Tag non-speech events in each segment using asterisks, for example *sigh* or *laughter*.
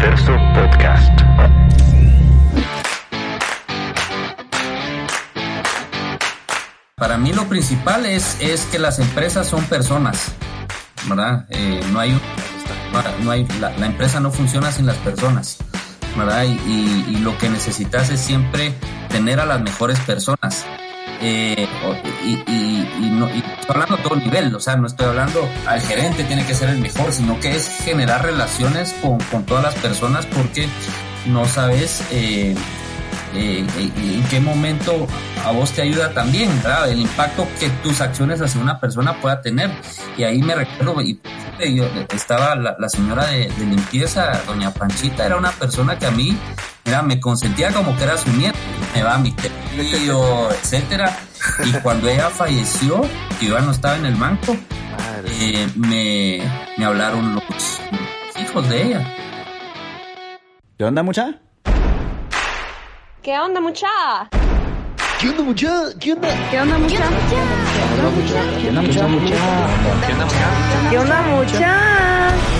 Contexto Podcast. Para mí lo principal es, es que las empresas son personas, ¿verdad? Eh, no hay, no hay la, empresa no funciona sin las personas, ¿verdad? Y, y, lo que necesitas es siempre tener a las mejores personas. Eh, y, no, y estoy hablando a todo nivel, o sea, no estoy hablando al gerente tiene que ser el mejor, sino que es generar relaciones con, con todas las personas porque no sabes eh, eh, en qué momento a vos te ayuda también, ¿verdad? El impacto que tus acciones hacia una persona pueda tener. Y ahí me recuerdo, y yo, estaba la, la señora de, de, limpieza, doña Panchita, era una persona que a mí, mira, me consentía como que era su nieto, me va a mi tío, *laughs* etcétera. Y cuando ella falleció, que yo no estaba en el banco, eh, me, me hablaron los hijos de ella. ¿Qué onda, mucha? ¿Qué onda, mucha? ¿Qué onda, mucha? ¿Qué onda? ¿Qué onda, mucha? ¿Qué onda, mucha? ¿Qué onda, mucha? ¿Qué onda, mucha? ¿Qué onda, mucha? ¿Qué onda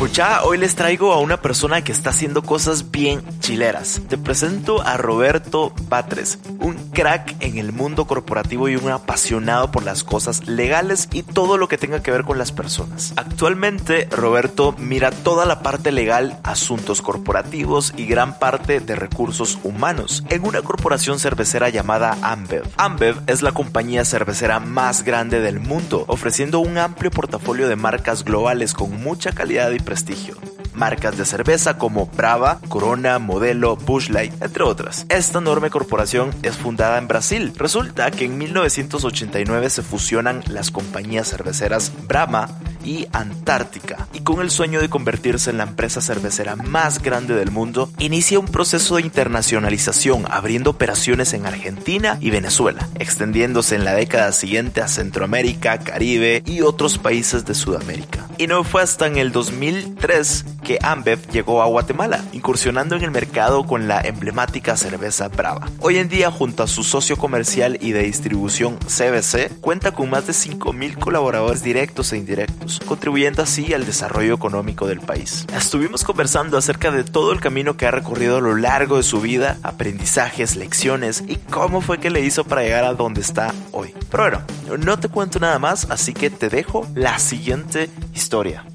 Mucha, hoy les traigo a una persona que está haciendo cosas bien chileras. Te presento a Roberto Batres, un crack en el mundo corporativo y un apasionado por las cosas legales y todo lo que tenga que ver con las personas. Actualmente, Roberto mira toda la parte legal, asuntos corporativos y gran parte de recursos humanos en una corporación cervecera llamada Ambev. Ambev es la compañía cervecera más grande del mundo, ofreciendo un amplio portafolio de marcas globales con mucha calidad y prestigio. Marcas de cerveza como Brava, Corona, Modelo, Bush Light, entre otras. Esta enorme corporación es fundada en Brasil. Resulta que en 1989 se fusionan las compañías cerveceras Brahma y Antártica. Y con el sueño de convertirse en la empresa cervecera más grande del mundo, inicia un proceso de internacionalización, abriendo operaciones en Argentina y Venezuela, extendiéndose en la década siguiente a Centroamérica, Caribe y otros países de Sudamérica. Y no fue hasta en el 2003 que Ambev llegó a Guatemala, incursionando en el mercado con la emblemática cerveza Brava. Hoy en día, junto a su socio comercial y de distribución CBC, cuenta con más de 5.000 colaboradores directos e indirectos, contribuyendo así al desarrollo económico del país. Estuvimos conversando acerca de todo el camino que ha recorrido a lo largo de su vida, aprendizajes, lecciones y cómo fue que le hizo para llegar a donde está hoy. Pero bueno, no te cuento nada más, así que te dejo la siguiente historia.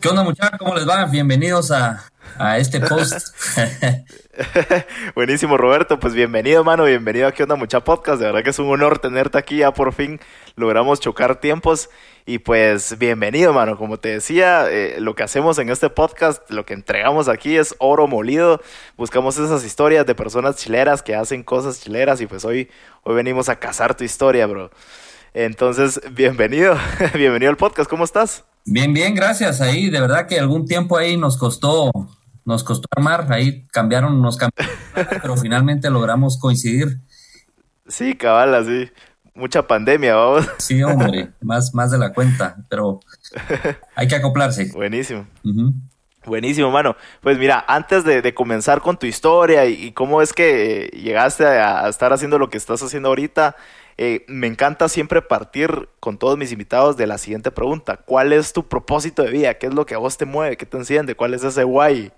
¿Qué onda muchachos? ¿Cómo les va? Bienvenidos a, a este post. *laughs* *laughs* Buenísimo Roberto, pues bienvenido mano, bienvenido a ¿Qué onda mucha podcast? De verdad que es un honor tenerte aquí, ya por fin logramos chocar tiempos y pues bienvenido mano, como te decía, eh, lo que hacemos en este podcast, lo que entregamos aquí es oro molido, buscamos esas historias de personas chileras que hacen cosas chileras y pues hoy, hoy venimos a cazar tu historia, bro. Entonces, bienvenido, *laughs* bienvenido al podcast, ¿cómo estás? Bien, bien, gracias. Ahí, de verdad que algún tiempo ahí nos costó, nos costó armar, ahí cambiaron, nos cambiaron, *laughs* pero finalmente logramos coincidir. Sí, cabal, así. Mucha pandemia, vamos. Sí, hombre, *laughs* más, más de la cuenta, pero hay que acoplarse. Buenísimo. Uh -huh. Buenísimo, mano. Pues mira, antes de, de comenzar con tu historia y, y, cómo es que llegaste a, a estar haciendo lo que estás haciendo ahorita, eh, me encanta siempre partir con todos mis invitados de la siguiente pregunta. ¿Cuál es tu propósito de vida? ¿Qué es lo que a vos te mueve? ¿Qué te enciende? ¿Cuál es ese guay?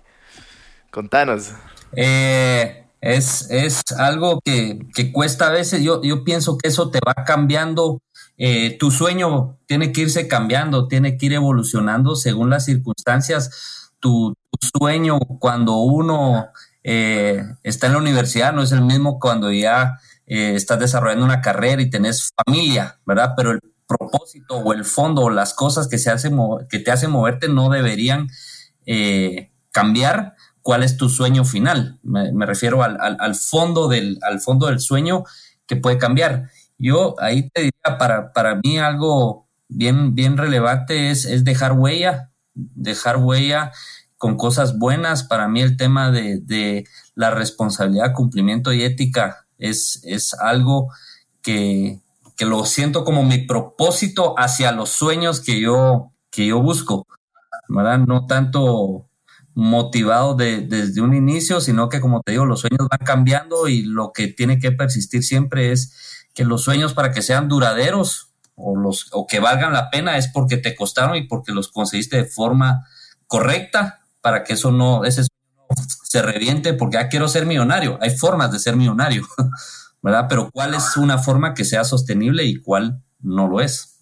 Contanos. Eh, es, es algo que, que, cuesta a veces. Yo, yo pienso que eso te va cambiando. Eh, tu sueño tiene que irse cambiando, tiene que ir evolucionando según las circunstancias. Tu, sueño cuando uno eh, está en la universidad no es el mismo cuando ya eh, estás desarrollando una carrera y tenés familia, ¿verdad? Pero el propósito o el fondo o las cosas que, se hace que te hacen moverte no deberían eh, cambiar. ¿Cuál es tu sueño final? Me, refiero al, al, al, fondo del, al fondo del sueño que puede cambiar. Yo ahí te diría, para, para mí algo bien, bien relevante es, es dejar huella, dejar huella con cosas buenas. Para mí el tema de, de la responsabilidad, cumplimiento y ética es, es algo que, que lo siento como mi propósito hacia los sueños que yo, que yo busco, ¿verdad? No tanto motivado de, desde un inicio, sino que como te digo, los sueños van cambiando y lo que tiene que persistir siempre es que los sueños para que sean duraderos o, los, o que valgan la pena es porque te costaron y porque los conseguiste de forma correcta para que eso no, se reviente porque ya ah, quiero ser millonario. Hay formas de ser millonario, *laughs* ¿verdad? Pero cuál es una forma que sea sostenible y cuál no lo es.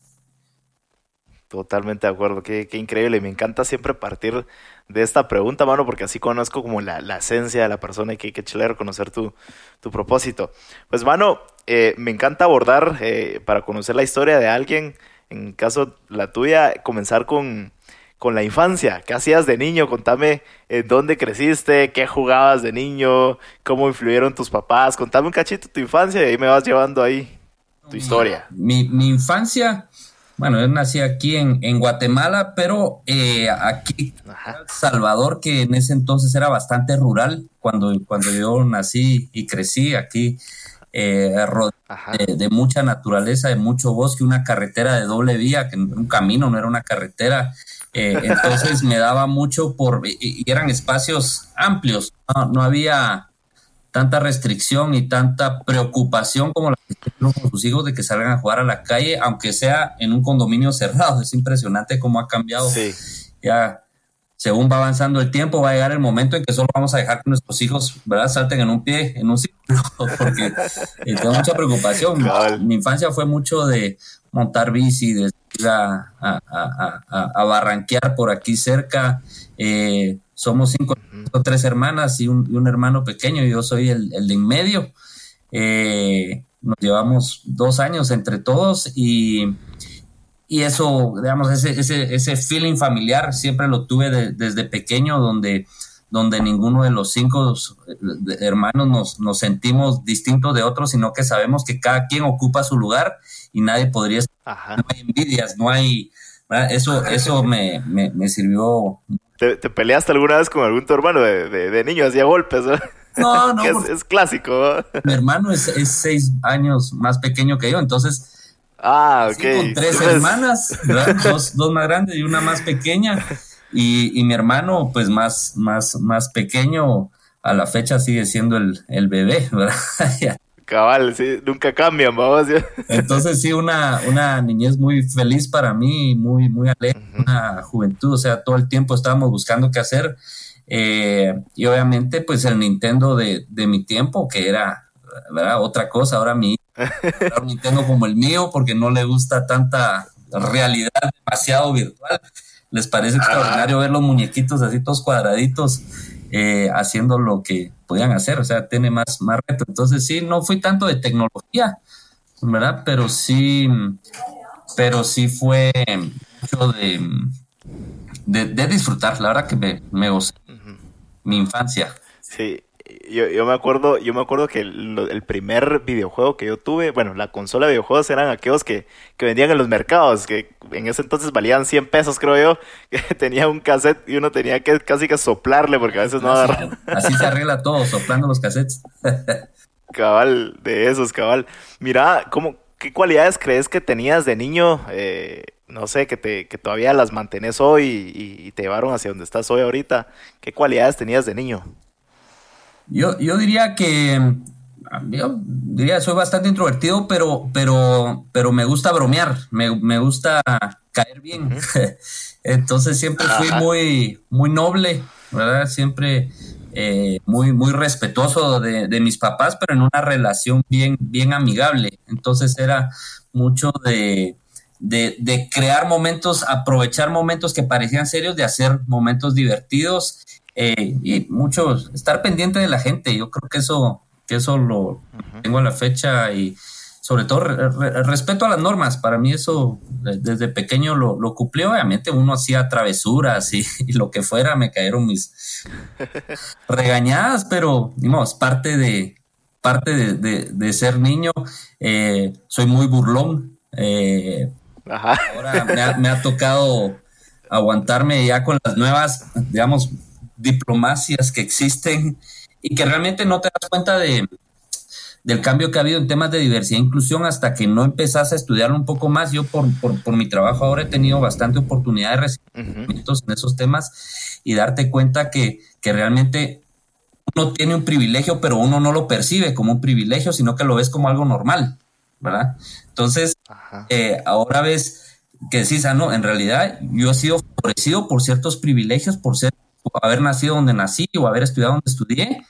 Totalmente de acuerdo, qué, qué increíble. Me encanta siempre partir de esta pregunta, mano, porque así conozco como la, la esencia de la persona y que, que chévere conocer tu, tu propósito. Pues, mano, eh, me encanta abordar eh, para conocer la historia de alguien, en caso la tuya, comenzar con, con la infancia. ¿Qué hacías de niño? Contame en dónde creciste, qué jugabas de niño, cómo influyeron tus papás. Contame un cachito tu infancia y ahí me vas llevando ahí tu historia. Mi, mi infancia bueno, yo nací aquí en, en Guatemala, pero eh, aquí en Salvador, que en ese entonces era bastante rural, cuando, cuando yo nací y crecí aquí, eh, de, mucha naturaleza, de mucho bosque, una carretera de doble vía, que un camino, no era una carretera. Eh, entonces me daba mucho por, y, eran espacios amplios, no había tanta restricción y tanta preocupación como la que tienen con sus hijos de que salgan a jugar a la calle, aunque sea en un condominio *laughs* cerrado. Es impresionante cómo ha cambiado. Ya, según va avanzando el tiempo, va a llegar el momento en que solo vamos a dejar que nuestros hijos, ¿verdad?, salten en un pie, en un círculo, *laughs* porque eh, tengo mucha preocupación. Mi infancia fue mucho de montar bici, de ir a, a barranquear por aquí cerca. Eh, somos cinco, tres hermanas y un, hermano pequeño, yo soy el, de en medio. Eh, nos llevamos dos años entre todos y, y eso, digamos, ese, ese, ese feeling familiar siempre lo tuve desde pequeño, donde, donde ninguno de los cinco hermanos nos, nos sentimos distintos de otros, sino que sabemos que cada quien ocupa su lugar y nadie podría. No hay envidias, no hay... Eso, *laughs* eso me, me, me sirvió ¿Te, peleaste alguna vez con algún tu hermano de, de, niño? Hacía golpes, ¿no? No, *laughs* es, clásico. *laughs* Mi hermano es, seis años más pequeño que yo, entonces. Ah, ok. Con tres hermanas, dos, dos, más grandes y una más pequeña. Y, y, mi hermano, pues más, más, más pequeño, a la fecha sigue siendo el, el bebé, ¿verdad? Cabal, sí, nunca cambian, vamos. Entonces sí, una, una niñez muy feliz para mí, muy, muy alegre, una juventud, o sea, todo el tiempo estábamos buscando qué hacer. Eh, y obviamente, pues el Nintendo de, de, mi tiempo, que era ¿verdad? otra cosa, ahora mi *laughs* un Nintendo como el mío, porque no le gusta tanta realidad demasiado virtual. Les parece extraordinario ver los muñequitos así todos cuadraditos eh, haciendo lo que podían hacer, o sea, tiene más, más reto. Entonces sí, no fui tanto de tecnología, ¿verdad? Pero sí, pero sí fue mucho de, de, disfrutar, la verdad que me, me gocé mi infancia. Sí, yo, yo, me acuerdo, yo me acuerdo que el, primer videojuego que yo tuve, bueno, la consola de videojuegos eran aquellos que, que, vendían en los mercados, que en ese entonces valían 100 pesos, creo yo, *laughs* que tenía un cassette y uno tenía que casi que soplarle porque a veces no agarraba. Así se arregla todo, soplando los cassettes. *laughs* cabal, de esos, cabal. Mira, ¿cómo, ¿qué cualidades crees que tenías de niño? Eh, no sé, que, te, que todavía las mantenés hoy y, y te llevaron hacia donde estás hoy ahorita. ¿Qué cualidades tenías de niño? Yo, yo diría que yo diría soy bastante introvertido, pero, pero, pero me gusta bromear, me, me gusta caer bien. *laughs* Entonces siempre fui muy, muy noble, ¿verdad? Siempre eh, muy, muy respetuoso de, de, mis papás, pero en una relación bien, bien amigable. Entonces era mucho de, de, de crear momentos, aprovechar momentos que parecían serios, de hacer momentos divertidos eh, y mucho estar pendiente de la gente. Yo creo que eso, que eso lo tengo a la fecha y sobre todo respeto a las normas. Para mí eso desde pequeño lo, lo cumplí. Obviamente uno hacía travesuras *laughs* y, lo que fuera, me cayeron mis *laughs* regañadas, pero digamos, parte de parte de, de, ser niño. Eh, soy muy burlón. Eh, Ahora me ha, me ha tocado aguantarme ya con las nuevas, digamos, diplomacias que existen y que realmente no te das cuenta de, del cambio que ha habido en temas de diversidad e inclusión hasta que no empezás a estudiar un poco más. Yo por, por, por mi trabajo ahora he tenido bastante oportunidad de recibir en esos temas y darte cuenta que, que realmente uno tiene un privilegio, pero uno no lo percibe como un privilegio, sino que lo ves como algo normal, ¿verdad? Entonces, eh, ahora ves que decís, ah, no, en realidad yo he sido favorecido por ciertos privilegios, por ser, haber nacido donde nací o haber estudiado donde estudié,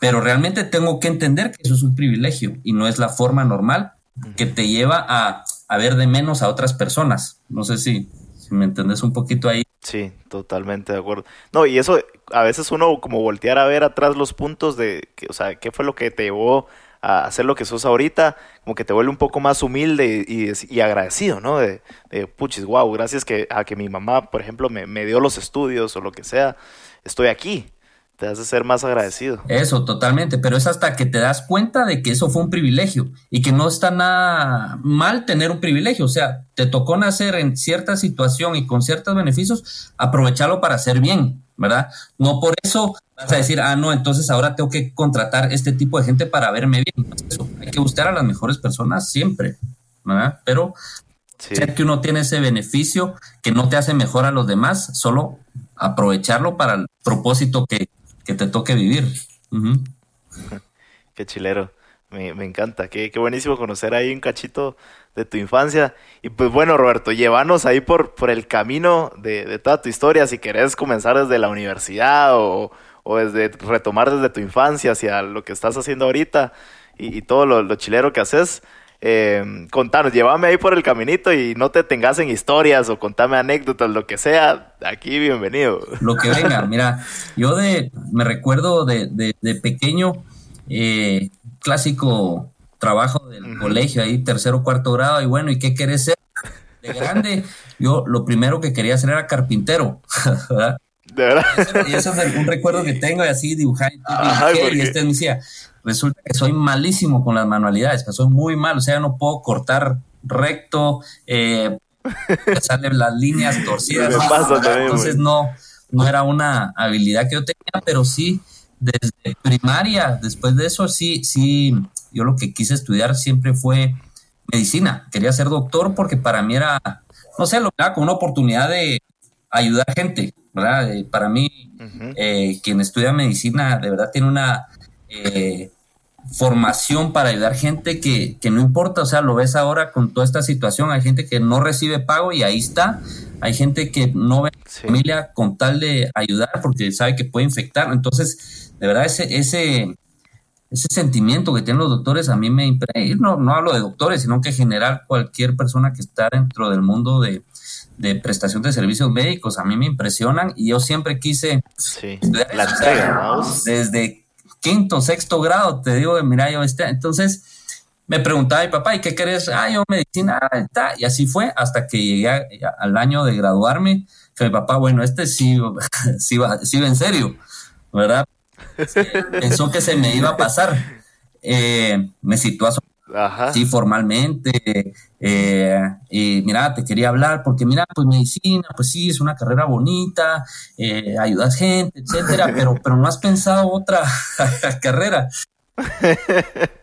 pero realmente tengo que entender que eso es un privilegio y no es la forma normal que te lleva a, a ver de menos a otras personas. No sé si, si me entendés un poquito ahí. Sí, totalmente de acuerdo. No, y eso a veces uno como voltear a ver atrás los puntos de, que, o sea, qué fue lo que te llevó a hacer lo que sos ahorita, como que te vuelve un poco más humilde y, y agradecido, ¿no? De, de, puchis, wow, gracias que, a que mi mamá, por ejemplo, me, me dio los estudios o lo que sea, estoy aquí te hace ser más agradecido. Eso, totalmente, pero es hasta que te das cuenta de que eso fue un privilegio y que no está nada mal tener un privilegio, o sea, te tocó nacer en cierta situación y con ciertos beneficios, aprovecharlo para hacer bien, ¿verdad? No por eso vas a decir, ah, no, entonces ahora tengo que contratar este tipo de gente para verme bien. Eso, hay que buscar a las mejores personas siempre, ¿verdad? Pero Sí. que uno tiene ese beneficio que no te hace mejor a los demás, solo aprovecharlo para el propósito que, que te toque vivir. Uh -huh. Qué chilero. Me, me encanta. Qué, qué, buenísimo conocer ahí un cachito de tu infancia. Y pues bueno, Roberto, llévanos ahí por, por el camino de, de, toda tu historia. Si querés comenzar desde la universidad o, o, desde retomar desde tu infancia hacia lo que estás haciendo ahorita y, y todo lo, chilero que haces. Eh, contanos, llévame ahí por el caminito y no te tengas en historias o contame anécdotas, lo que sea, aquí bienvenido. Lo que venga, mira, yo de, me recuerdo de, de, de pequeño, eh, clásico trabajo del uh -huh. colegio, ahí tercero, cuarto grado, y bueno, ¿y qué querés ser? De grande, yo lo primero que quería hacer era carpintero, *laughs* ¿verdad? ¿De verdad? Y eso, y eso es un recuerdo que tengo, y así dibujar, y este me decía, resulta que soy malísimo con las manualidades, que soy muy mal, o sea, no puedo cortar recto, eh, salen las líneas torcidas, pasa, entonces no, no era una habilidad que yo tenía, pero sí, desde primaria, después de eso, sí, sí, yo lo que quise estudiar siempre fue medicina, quería ser doctor porque para mí era, no sé, lo era como una oportunidad de ayudar gente, ¿verdad? Eh, para mí, uh -huh. eh, quien estudia medicina de verdad tiene una eh, formación para ayudar gente que, que, no importa, o sea, lo ves ahora con toda esta situación, hay gente que no recibe pago y ahí está, hay gente que no ve a sí. familia con tal de ayudar porque sabe que puede infectar, entonces, de verdad, ese, ese, ese sentimiento que tienen los doctores a mí me impregna, no, no hablo de doctores, sino que en general cualquier persona que está dentro del mundo de, de prestación de servicios médicos a mí me impresionan y yo siempre quise sí, la entrega, ¿no? desde quinto, sexto grado, te digo, mira, yo este, entonces me preguntaba mi papá, ¿y qué querés? Ah, yo medicina, y así fue hasta que llegué a, al año de graduarme, que mi papá, bueno, este sí, *laughs* sí, va, sí va en serio, ¿verdad? Pensó que se me iba a pasar. Eh, me situó a Ajá. Sí, formalmente. Eh, y mira, te quería hablar porque mira, pues medicina, pues sí, es una carrera bonita, eh, ayudas gente, etcétera, pero, pero no has pensado otra *laughs* carrera. *laughs*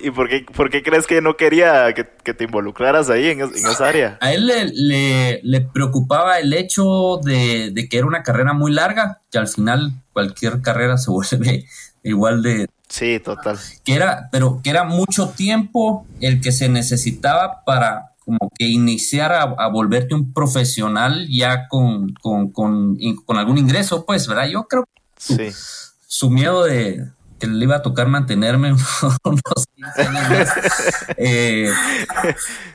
¿Y por qué, por qué, crees que no quería que, que te involucraras ahí en, en, esa área? A él le, le, le preocupaba el hecho de, de, que era una carrera muy larga, que al final cualquier carrera se *laughs* vuelve igual de, Sí, total. Que era, pero que era mucho tiempo el que se necesitaba para como que iniciar a, a volverte un profesional ya con, con, con, con, algún ingreso, pues, ¿verdad? Yo creo que su, sí. su miedo de que le iba a tocar mantenerme *laughs* unos 15 años más. eh,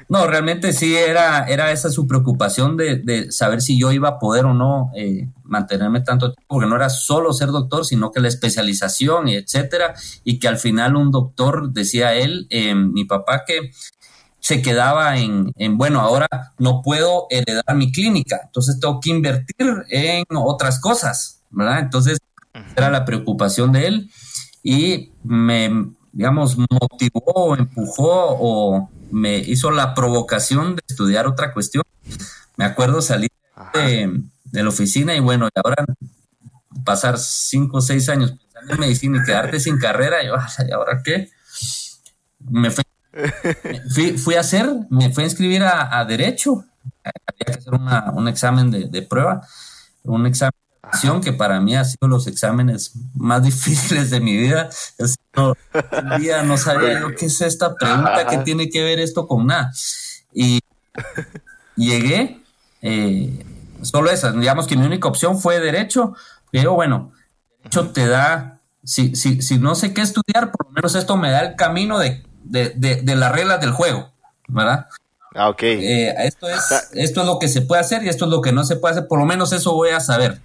no, realmente sí era, era esa su preocupación de, de, saber si yo iba a poder o no eh, mantenerme tanto tiempo, porque no era solo ser doctor, sino que la especialización y etcétera, y que al final un doctor, decía él, eh, mi papá, que se quedaba en, en, bueno, ahora no puedo heredar mi clínica, entonces tengo que invertir en otras cosas, ¿verdad? Entonces, era la preocupación de él y me, digamos, motivó, empujó o me hizo la provocación de estudiar otra cuestión. Me acuerdo salir de, de, la oficina y bueno, y ahora pasar cinco o seis años pensando en medicina y quedarte sin carrera, *laughs* y, ¿y ahora qué? Me *laughs* fui, fui, a hacer, me fui a inscribir a, a Derecho, había que hacer una, un examen de, de, prueba, un examen que para mí ha sido los exámenes más *laughs* difíciles de mi vida. No, un día no sabía yo qué es esta pregunta, qué tiene que ver esto con nada. Y llegué, eh, solo esa, digamos que mi única opción fue Derecho, pero bueno, Derecho te da, si, si, si no sé qué estudiar, por lo menos esto me da el camino de de, de, de las reglas del juego, ¿verdad? Ah, ok. Eh, esto, es, esto es lo que se puede hacer y esto es lo que no se puede hacer, por lo menos eso voy a saber.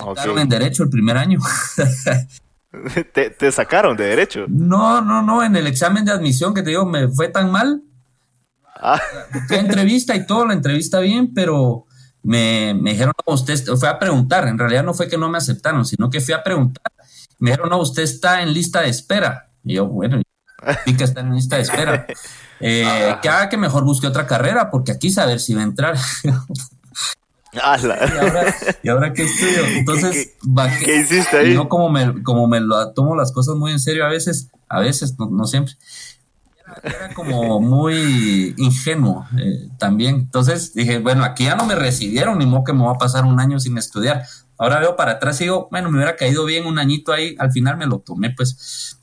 Okay. en derecho el primer año. *laughs* ¿Te, ¿Te, sacaron de derecho? No, no, no, en el examen de admisión que te digo, me fue tan mal. Ah. Entrevista y todo, la entrevista bien, pero me, me dijeron, no, usted fue a preguntar, en realidad no fue que no me aceptaron, sino que fui a preguntar. Me dijeron, no, usted está en lista de espera. Y yo, bueno, sí que está en lista de espera. *laughs* Eh, que haga que mejor busque otra carrera, porque aquí saber si va a entrar. *laughs* ¿Y, ahora, *laughs* ¿Y ahora qué estudio? Entonces, ¿Qué, qué, ¿qué hiciste ahí? Yo como me, como me lo tomo las cosas muy en serio a veces, a veces, no, no siempre. Era, era, como muy ingenuo eh, también. Entonces dije, bueno, aquí ya no me recibieron, ni modo que me va a pasar un año sin estudiar. Ahora veo para atrás y digo, bueno, me hubiera caído bien un añito ahí, al final me lo tomé, pues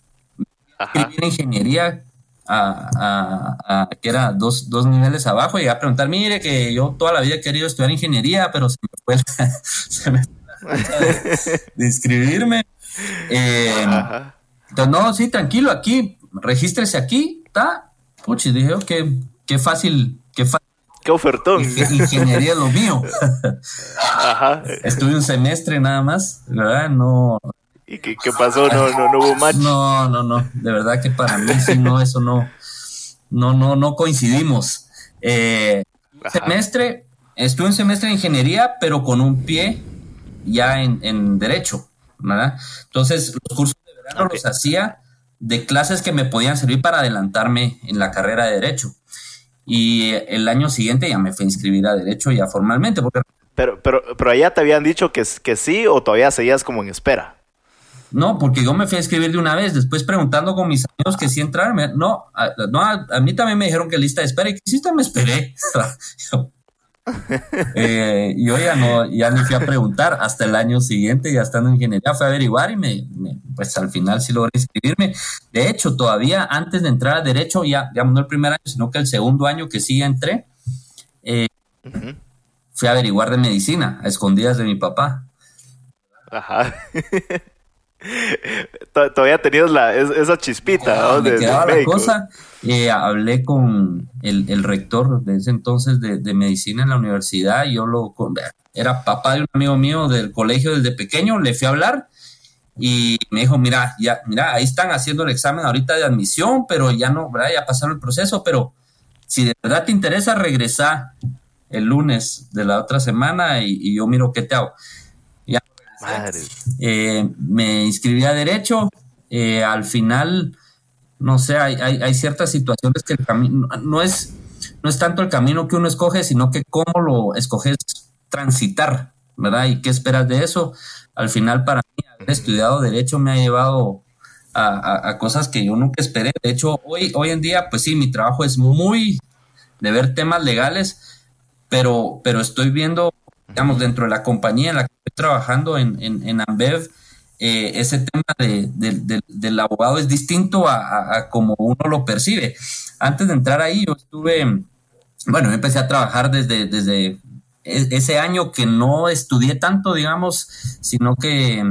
escribir ingeniería a, a, a, que era dos, dos niveles abajo y a preguntar, mire que yo toda la vida he querido estudiar ingeniería, pero se me fue la, *laughs* se me fue la de, de, inscribirme. Eh, entonces, no, sí, tranquilo, aquí, regístrese aquí, está. Puchi, dije, qué, qué fácil, qué fácil. Qué ofertón. Ingeniería es lo mío. *laughs* Ajá. Estuve un semestre nada más, ¿verdad? No, ¿Y qué, qué pasó? No, no, no hubo match. No, no, no. De verdad que para mí sí, no, eso no, no, no, no coincidimos. Eh, semestre, estuve en semestre de ingeniería, pero con un pie ya en, en derecho, ¿verdad? Entonces, los cursos de verano okay. los hacía de clases que me podían servir para adelantarme en la carrera de derecho. Y el año siguiente ya me fui a inscribir a derecho ya formalmente. Porque... Pero, pero, pero allá te habían dicho que, que sí o todavía seguías como en espera. No, porque yo me fui a escribir de una vez, después preguntando con mis amigos que sí entraron. No, a, no a, a, mí también me dijeron que lista de espera y que sí, me esperé. yo, *laughs* eh, yo ya no, ya ni fui a preguntar hasta el año siguiente, ya estando en ingeniería, fui a averiguar y me, me, pues al final sí logré inscribirme. De hecho, todavía antes de entrar a Derecho, ya, ya no el primer año, sino que el segundo año que sí entré, eh, uh -huh. fui a averiguar de medicina, a escondidas de mi papá. Ajá. *laughs* Todavía tenías la, esa chispita. ¿no? Me quedaba de la cosa. Eh, hablé con el, el, rector de ese entonces de, de, medicina en la universidad. Yo lo era papá de un amigo mío del colegio desde pequeño. Le fui a hablar y me dijo: Mira, ya, mira, ahí están haciendo el examen ahorita de admisión, pero ya no, ¿verdad? ya pasaron el proceso. Pero si de verdad te interesa, regresa el lunes de la otra semana y, y yo miro qué te hago. Eh, me inscribí a Derecho. Eh, al final, no sé, hay, hay, ciertas situaciones que el camino no es, no es tanto el camino que uno escoge, sino que cómo lo escoges transitar, ¿verdad? Y qué esperas de eso. Al final, para mí, haber estudiado Derecho me ha llevado a, a cosas que yo nunca esperé. De hecho, hoy, hoy en día, pues sí, mi trabajo es muy de ver temas legales, pero, pero estoy viendo digamos, dentro de la compañía en la que estoy trabajando en, en, en Ambev, eh, ese tema de, de, de, del abogado es distinto a, a, como uno lo percibe. Antes de entrar ahí, yo estuve, bueno, empecé a trabajar desde, desde ese año que no estudié tanto, digamos, sino que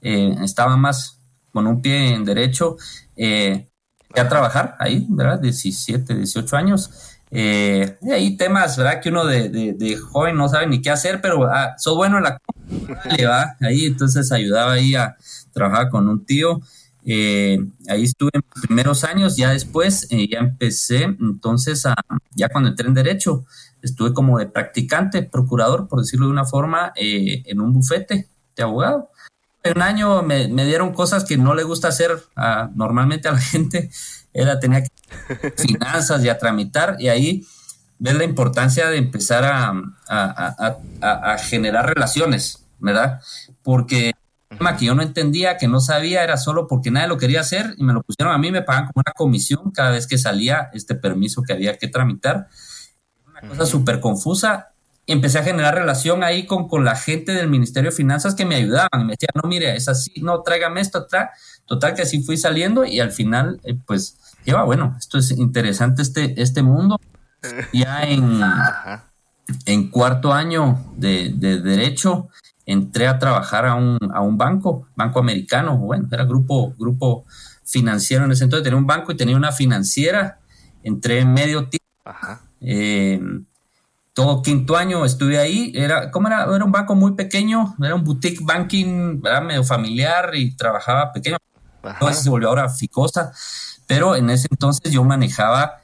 eh, estaba más con un pie en derecho. Eh, a trabajar ahí, ¿verdad? 17, 18 años. Eh, hay temas, ¿verdad? Que uno de, de, joven no sabe ni qué hacer, pero ah, soy bueno en la va ahí, entonces ayudaba ahí a trabajar con un tío. Eh, ahí estuve en los primeros años, ya después eh, ya empecé, entonces a, ya cuando entré en Derecho, estuve como de practicante, procurador, por decirlo de una forma, eh, en un bufete de abogado. Un año me, me, dieron cosas que no le gusta hacer a, normalmente a la *laughs* gente, era tenía que finanzas y a tramitar, y ahí ves la importancia de empezar a, a, a, a generar relaciones, ¿verdad? Porque el tema que yo no entendía, que no sabía, era solo porque nadie lo quería hacer y me lo pusieron a mí, me pagan como una comisión cada vez que salía este permiso que había que tramitar. Una cosa súper confusa. Empecé a generar relación ahí con, con la gente del Ministerio de Finanzas que me ayudaban. Me decían, no, mire, es así, no, tráigame esto, tra Total que así fui saliendo y al final, eh, pues, lleva, bueno, esto es interesante este, este mundo. Ya en, *laughs* en cuarto año de, de, Derecho entré a trabajar a un, a un banco, banco americano, bueno, era grupo, grupo financiero en ese entonces, tenía un banco y tenía una financiera, entré en medio tiempo. Eh, todo quinto año estuve ahí, era, ¿cómo era? Era un banco muy pequeño, era un boutique banking, era medio familiar y trabajaba pequeño. Entonces se volvió ahora Ficosa, pero en ese entonces yo manejaba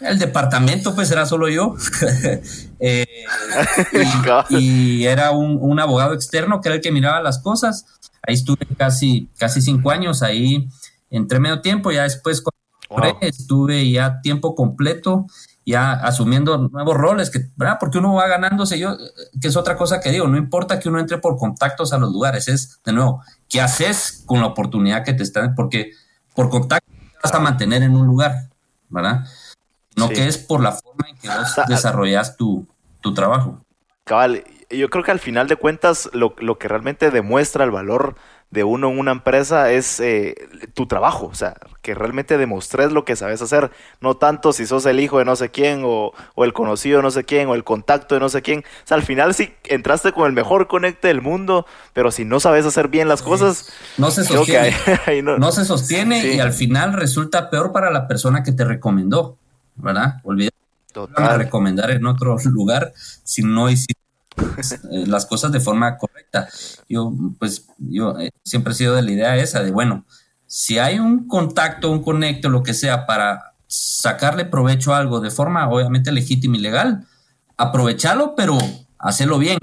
el departamento, pues era solo yo. *laughs* Eh, y, *laughs* era un, abogado externo que era el que miraba las cosas. Ahí estuve casi, casi cinco años, ahí entré medio tiempo, ya después estuve ya tiempo completo, ya asumiendo nuevos roles, que, ¿verdad? Porque uno va ganándose, yo, que es otra cosa que digo, no importa que uno entre por contactos a los lugares, es, de nuevo, ¿qué haces con la oportunidad que te están? Porque por contacto vas a mantener en un lugar, ¿verdad? No que es por la forma en que vos desarrollas tu, tu trabajo. Cabal, yo creo que al final de cuentas lo, lo que realmente demuestra el valor de uno en una empresa es eh, tu trabajo, o sea, que realmente demostres lo que sabes hacer, no tanto si sos el hijo de no sé quién o, o, el conocido de no sé quién o el contacto de no sé quién, o sea, al final sí entraste con el mejor conecte del mundo, pero si no sabes hacer bien las cosas, no se sostiene, *laughs* no, se sostiene y al final resulta peor para la persona que te recomendó, ¿verdad? Olvídate a recomendar en otro *laughs* lugar si no hiciste las cosas de forma correcta. Yo, pues, yo eh, siempre he sido de la idea esa de, bueno, si hay un contacto, un conecto, lo que sea, para sacarle provecho a algo de forma obviamente legítima y legal, aprovecharlo, pero hacerlo bien,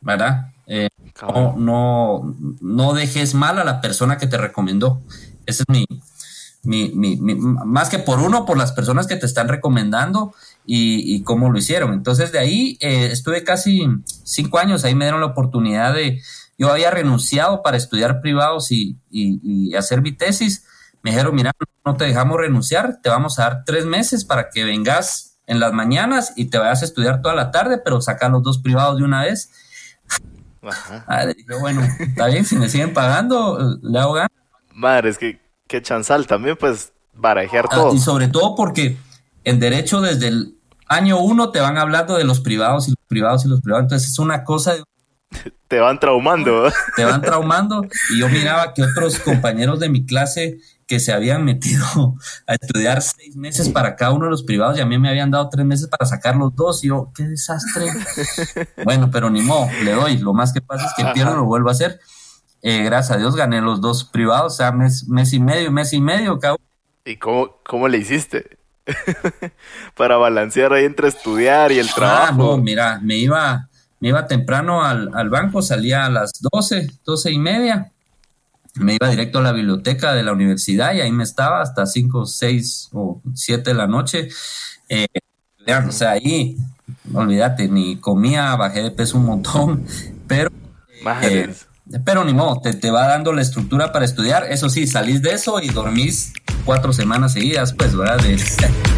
¿verdad? Eh, no, no, no, dejes mal a la persona que te recomendó. Ese es mi, mi, mi, más que por uno, por las personas que te están recomendando y, cómo lo hicieron. Entonces de ahí eh, estuve casi cinco años, ahí me dieron la oportunidad de, yo había renunciado para estudiar privados y, y, hacer mi tesis. Me dijeron, mira, no te dejamos renunciar, te vamos a dar tres meses para que vengas en las mañanas y te vayas a estudiar toda la tarde, pero saca los dos privados de una vez. Ah, *laughs* dije, bueno, está bien, si me siguen pagando, le hago ganas. Madre, es que qué chanzal también, pues, barajear ah, todo. y sobre todo porque el derecho desde el año uno te van hablando de los privados y los privados y los privados. Entonces es una cosa de... Te van traumando. Te van traumando. Y yo miraba que otros compañeros de mi clase que se habían metido a estudiar seis meses para cada uno de los privados y a mí me habían dado tres meses para sacar los dos. Y yo, qué desastre. bueno, pero ni modo, le doy. Lo más que pasa es que pierdo, lo vuelvo a hacer. Eh, gracias a Dios gané los dos privados, o sea, mes, mes y medio, mes y medio uno. ¿Y cómo, cómo le hiciste? *laughs* para balancear ahí entre estudiar y el ah, trabajo. no, mira, me iba, me iba temprano al, banco, salía a las 12, 12 y media. Me iba directo a la biblioteca de la universidad y ahí me estaba hasta 5, 6 o 7 de la noche. Eh, o sea, ahí, olvídate, ni comía, bajé de peso un montón, *laughs* pero... Eh, pero ni modo, te, te va dando la estructura para estudiar. Eso sí, salís de eso y dormís cuatro semanas seguidas, pues, ¿verdad? *laughs*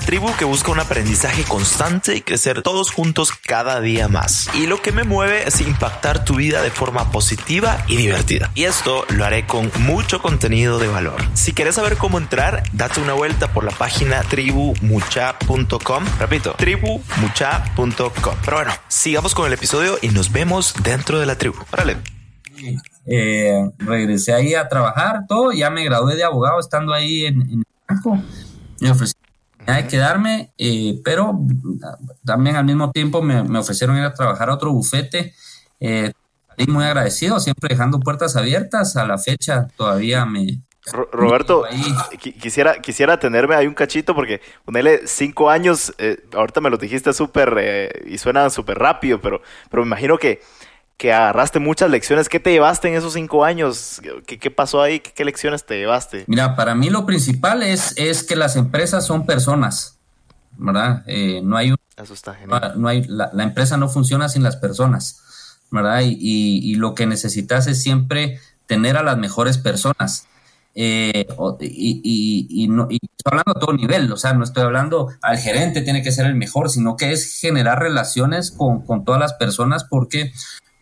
Tribu que busca un aprendizaje constante y crecer todos juntos cada día más. Y lo que me mueve es impactar tu vida de forma positiva y divertida. Y esto lo haré con mucho contenido de valor. Si quieres saber cómo entrar, date una vuelta por la página tribumucha.com. Repito, tribumucha.com. Pero bueno, sigamos con el episodio y nos vemos dentro de la tribu. Órale. Eh, regresé ahí a trabajar, todo, ya me gradué de abogado estando ahí en, en el banco me ofrecieron de quedarme, eh, pero también al mismo tiempo me, me, ofrecieron ir a trabajar a otro bufete. Eh, y muy agradecido, siempre dejando puertas abiertas. A la fecha todavía me, Roberto, quisiera, quisiera tenerme ahí un cachito porque ponerle cinco años, eh, ahorita me lo dijiste súper eh, y suena súper rápido, pero, pero me imagino que, que agarraste muchas lecciones. ¿Qué te llevaste en esos cinco años? ¿Qué, qué pasó ahí? ¿Qué, lecciones te llevaste? Mira, para mí lo principal es, es que las empresas son personas, ¿verdad? Eh, no hay, Eso está genial. no, hay la, la, empresa no funciona sin las personas, ¿verdad? Y, y, y lo que necesitas es siempre tener a las mejores personas eh, y, y, y, no, y estoy hablando a todo nivel, o sea, no estoy hablando al gerente tiene que ser el mejor, sino que es generar relaciones con, con todas las personas porque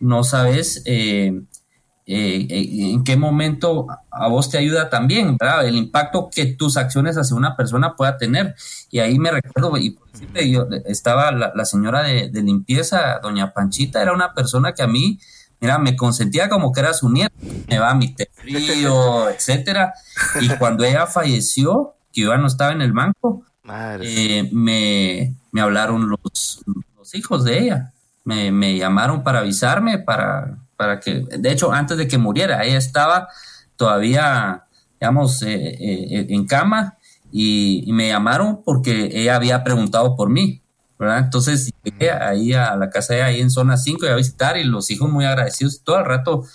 no sabes eh, eh, en qué momento a vos te ayuda también, ¿verdad? El impacto que tus acciones hacia una persona pueda tener. Y ahí me recuerdo, y yo, estaba la, la señora de, de limpieza, doña Panchita, era una persona que a mí mira, me consentía como que era su nieto, me va mi té frío, *laughs* etcétera. Y cuando ella falleció, que yo ya no estaba en el banco, eh, me, me, hablaron los, los, hijos de ella. Me, me, llamaron para avisarme, para, para que, de hecho, antes de que muriera, ella estaba todavía, digamos, eh, eh, en cama y, y me llamaron porque ella había preguntado por mí. ¿verdad? Entonces llegué ahí a la casa de ahí en zona 5 y a visitar y los hijos muy agradecidos todo el rato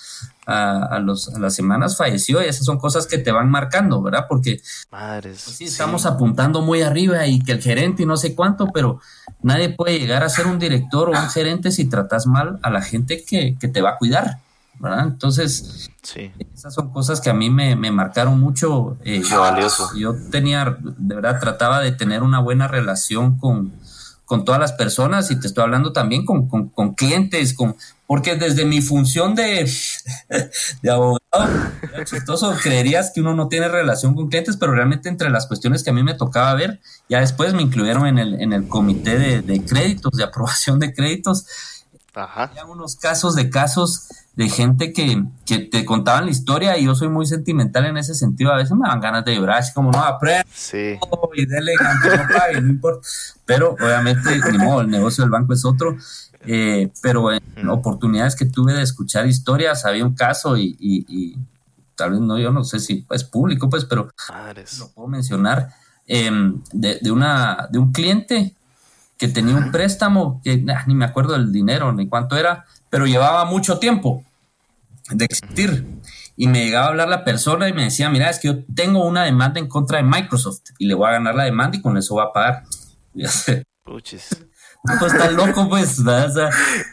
a, a, los, a las semanas falleció y esas son cosas que te van marcando, ¿verdad? Porque Madres, pues sí, estamos sí. apuntando muy arriba y que el gerente y no sé cuánto, pero nadie puede llegar a ser un director o un gerente si tratas mal a la gente que, que te va a cuidar. ¿verdad? Entonces, sí. esas son cosas que a mí me, me marcaron mucho. Eh, Qué valioso. Yo tenía, de verdad, trataba de tener una buena relación con, con todas las personas y te estoy hablando también con, con, con clientes, con, porque desde mi función de, *laughs* de abogado, chistoso, creerías que uno no tiene relación con clientes, pero realmente entre las cuestiones que a mí me tocaba ver, ya después me incluyeron en el, en el comité de, de créditos, de *laughs* aprobación de créditos. Ajá. Había unos casos de casos de gente que, que, te contaban la historia y yo soy muy sentimental en ese sentido. A veces me dan ganas de llorar, así como no, aprenda sí. y dele no no importa. Pero obviamente, ni modo, el negocio del banco es otro. Eh, pero en mm. oportunidades que tuve de escuchar historias, había un caso y, y, y, tal vez no, yo no sé si es público, pues, pero Madres. lo puedo mencionar, eh, de, de, una, de un cliente que tenía un préstamo, que nah, ni me acuerdo del dinero ni cuánto era, pero llevaba mucho tiempo de existir. Y me llegaba a hablar la persona y me decía, mira, es que yo tengo una demanda en contra de Microsoft y le voy a ganar la demanda y con eso voy a pagar. *laughs* Puchis. Pues está loco, pues. O sea,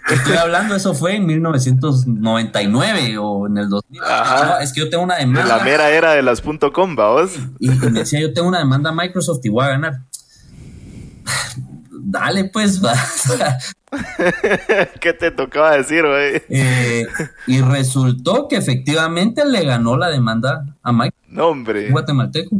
estoy hablando, eso fue en 1999 o en el 2000. No, es que yo tengo una demanda. La mera era de las .com, vamos. Y, y, me decía, yo tengo una demanda a Microsoft y voy a ganar. Dale, pues, *laughs* va. ¿Qué te tocaba decir, güey? Eh, y resultó que efectivamente le ganó la demanda a Microsoft. No, hombre. Guatemalteco.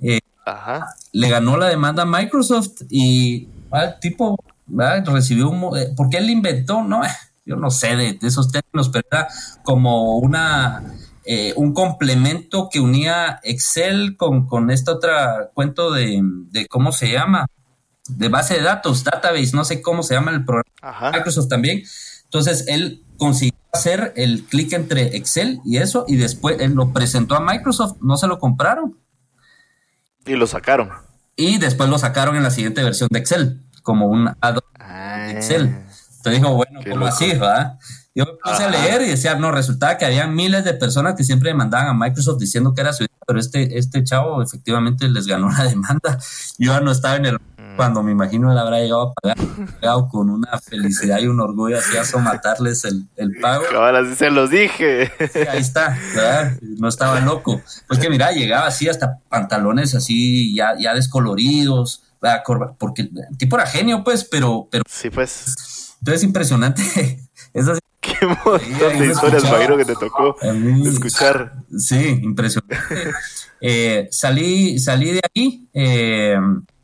Eh, Ajá. Le ganó la demanda a Microsoft y el tipo ¿verdad? recibió un. Eh, ¿Por qué él inventó? No, yo no sé de, de esos términos, pero era como una. Eh, un complemento que unía Excel con, con esta otra cuento de, de cómo se llama de base de datos, database, no sé cómo se llama el programa, Ajá. Microsoft también. Entonces él consiguió hacer el clic entre Excel y eso, y después él lo presentó a Microsoft, no se lo compraron. Y lo sacaron. Y después lo sacaron en la siguiente versión de Excel, como un add ah, Excel. Entonces dijo, bueno, ¿cómo loco. así, verdad? Yo me puse Ajá. a leer y decía, no, resultaba que había miles de personas que siempre demandaban a Microsoft diciendo que era su pero este, este chavo efectivamente les ganó la *laughs* demanda. Yo ya no estaba en el cuando me imagino él habrá llegado a pagar llegado con una felicidad y un orgullo así a somatarles el, el pago. Ahora sí se los dije. Sí, ahí está, ¿verdad? No estaba loco. Pues que mira, llegaba así hasta pantalones así ya, ya descoloridos, ¿verdad? porque el tipo era genio, pues, pero, pero. Sí, pues. Entonces impresionante. *laughs* Esas Qué montón de historias, Magiro, que te tocó mí, escuchar. Sí, impresionante. eh, salí, salí de ahí. Eh,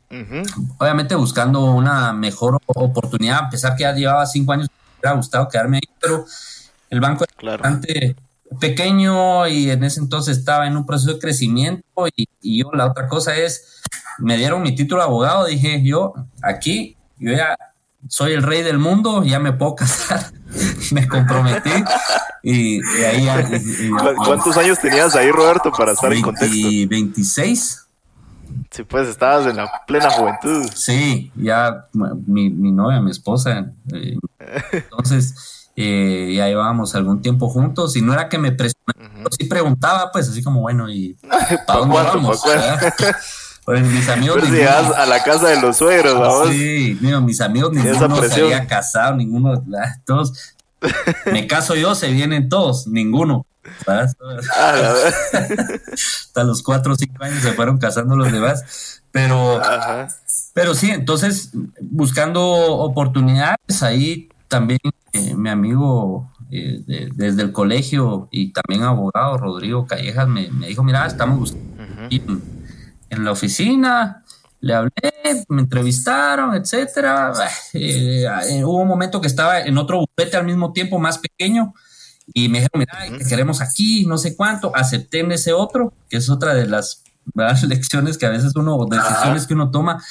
Uh -huh. Obviamente buscando una mejor oportunidad, a pesar que ya llevaba cinco años, me hubiera gustado quedarme ahí, pero el banco era claro. bastante pequeño y en ese entonces estaba en un proceso de crecimiento y, y, yo la otra cosa es, me dieron mi título de abogado, dije yo, aquí, yo ya soy el rey del mundo, ya me puedo *laughs* casar, me comprometí y, ahí ya, ¿Cuántos años tenías ahí, Roberto, para estar en contexto? 26. Sí, pues estabas en la plena juventud. Sí, ya mi, mi novia, mi esposa. Eh, entonces, eh, ya llevábamos algún tiempo juntos y no era que me presionara, sí preguntaba, pues así como, bueno, ¿y para dónde vamos? Pues mis amigos. Pero a la casa de los suegros, vamos. Sí, mis amigos ninguno se había casado, ninguno, todos. me caso yo, se vienen todos, ninguno. Ah, Hasta los cuatro o cinco años se fueron casando los demás. Pero, pero sí, entonces, buscando oportunidades, ahí también eh, mi amigo eh, desde el colegio y también abogado Rodrigo Callejas me, dijo, mira, estamos buscando en la oficina, le hablé, me entrevistaron, etcétera. Eh, eh, hubo un momento que estaba en otro bufete al mismo tiempo, más pequeño, y me dijeron, mira, te queremos aquí, no sé cuánto. Acepté en ese otro, que es otra de las *laughs* lecciones que a veces uno, decisiones que uno toma.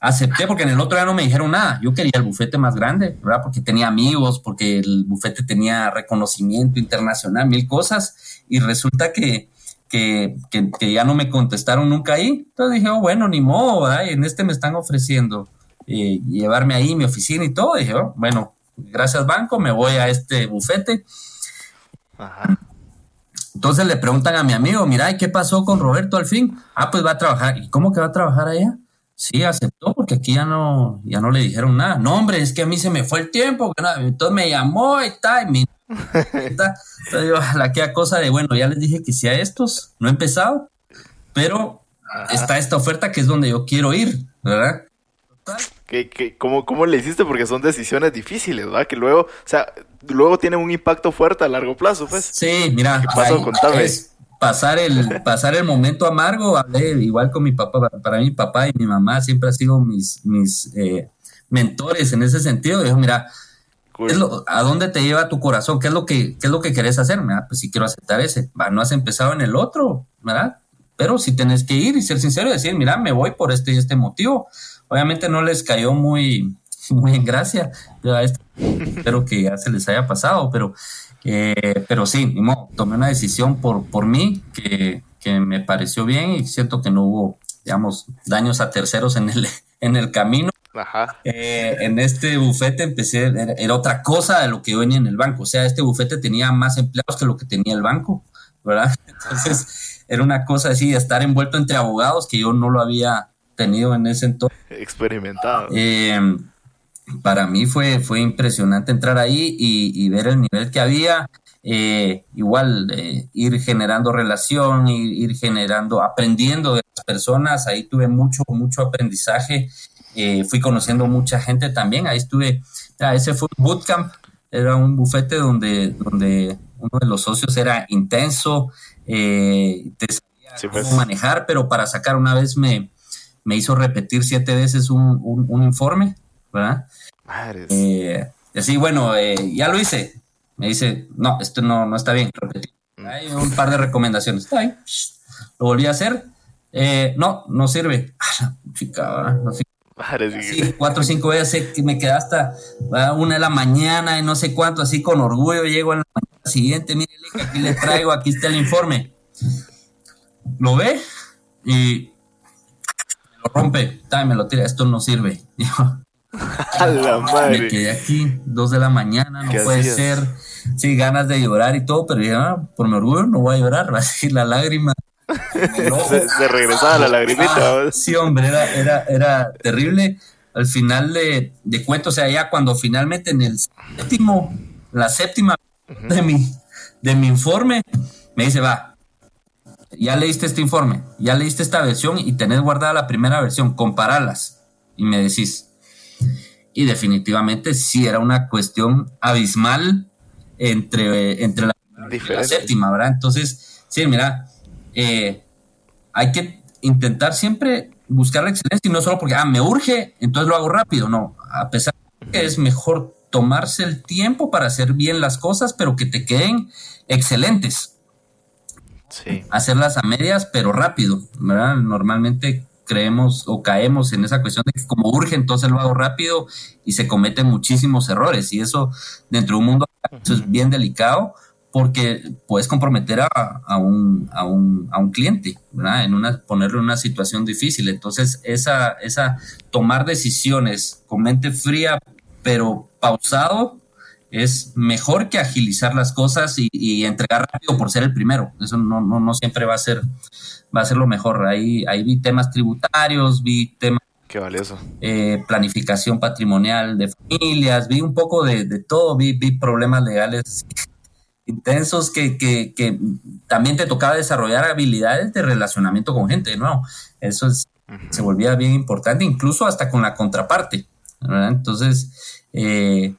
Acepté porque en el otro ya no me dijeron nada. Yo quería el bufete más grande, ¿verdad? Porque tenía amigos, porque el bufete tenía reconocimiento internacional, mil cosas. Y resulta que, que, ya no me contestaron nunca ahí. Entonces dije, oh, bueno, ni modo, en este me están ofreciendo eh, llevarme ahí mi oficina y todo. dije, oh, bueno, gracias banco, me voy a este bufete. Entonces le preguntan a mi amigo, mira, ¿y qué pasó con Roberto al fin? Ah, pues va a trabajar. ¿Y cómo que va a trabajar allá? Sí, aceptó porque aquí ya no, ya no le dijeron nada. No, hombre, es que a mí se me fue el tiempo. Entonces me llamó y tal. Y *laughs* *laughs* entonces yo, la que cosa de, bueno, ya les dije que si a estos, no he empezado, pero está esta oferta que es donde yo quiero ir, ¿verdad? ¿Qué, cómo, ¿Cómo le hiciste? Porque son decisiones difíciles, ¿verdad? Que luego, o sea, luego tienen un impacto fuerte a largo plazo, pues. Sí, mira, ¿Qué pasó? pasar el, pasar el momento amargo, hablé igual con mi papá, para mí mi papá y mi mamá siempre han sido mis, mis eh, mentores en ese sentido. Dijo, mira, ¿A dónde te lleva tu corazón? ¿Qué es lo que, qué es lo que querés hacer? Pues si quiero aceptar ese. No has empezado en el otro, ¿verdad? Pero si tenés que ir y ser sincero y decir, mira, me voy por este y este motivo. Obviamente no les cayó muy, *laughs* muy en gracia. *laughs* espero que ya se les haya pasado, pero, eh, pero sí, tomé una decisión por, por mí que, que me pareció bien y siento que no hubo, digamos, daños a terceros en el, *laughs* en el camino Ajá. Eh, en este bufete empecé, era, otra cosa de lo que yo venía en el banco. O sea, este bufete tenía más empleados que lo que tenía el banco, ¿verdad? Entonces, era una cosa así de estar envuelto entre abogados que yo no lo había tenido en ese entonces. Experimentado. Eh, para mí fue, fue impresionante entrar ahí y, ver el nivel que había. Eh, igual ir generando relación, ir, ir, generando, aprendiendo de las personas. Ahí tuve mucho, mucho aprendizaje eh, fui conociendo mucha gente también. Ahí estuve, ese fue un bootcamp, era un bufete donde, donde uno de los socios era intenso, eh, te sabía cómo pues. manejar, pero para sacar una vez me, me hizo repetir siete veces un, un, informe, ¿verdad? Eh, así, bueno, ya lo hice. Me dice, no, esto no, no está bien, mm. Hay un par de recomendaciones. Está bien. Lo volví a hacer. no, no sirve. *laughs* Ah, no sirve. Sí, cuatro o cinco veces que me quedé hasta una de la mañana y no sé cuánto, así con orgullo llego a la mañana siguiente, mire, aquí le traigo, aquí está el informe. Lo ve y lo rompe, me lo tira, esto no sirve. *laughs* *laughs* a la madre. Me quedé aquí, dos de la mañana, no puede ser. Sí, ganas de llorar y todo, pero ya, ah, por mi orgullo no voy a llorar, va a decir la lágrima *laughs* se, regresaba la lagrimita. Ah, sí, hombre, era, era, era terrible. Al final de, de cuento, o sea, ya cuando finalmente en el séptimo, la séptima de mi, de mi informe, me dice, va, ya leíste este informe, ya leíste esta versión y tenés guardada la primera versión, comparalas. Y me decís, y definitivamente sí era una cuestión abismal entre, entre la, la séptima, ¿verdad? Entonces, sí, mira, eh, hay que intentar siempre buscar la excelencia y no solo porque, ah, me urge, entonces lo hago rápido, no, a pesar de que es mejor tomarse el tiempo para hacer bien las cosas, pero que te queden excelentes. Sí. Hacerlas a medias, pero rápido, ¿verdad? Normalmente creemos o caemos en esa cuestión de que como urge, entonces lo hago rápido y se cometen muchísimos errores. Y eso dentro de un mundo eso es bien delicado porque puedes comprometer a, a, un, a, un, a un cliente, ¿verdad? En una, ponerlo en una situación difícil. Entonces, esa, esa tomar decisiones con mente fría, pero pausado, es mejor que agilizar las cosas y, y entregar rápido por ser el primero. Eso no, no, no, siempre va a ser, va a ser lo mejor. Ahí, ahí vi temas tributarios, vi temas Qué valioso. Eh, planificación patrimonial de familias, vi un poco de, de todo, vi, vi problemas legales intensos que, que, que, también te tocaba desarrollar habilidades de relacionamiento con gente, ¿no? Eso es, uh -huh. se volvía bien importante, incluso hasta con la contraparte, ¿verdad? Entonces, eh,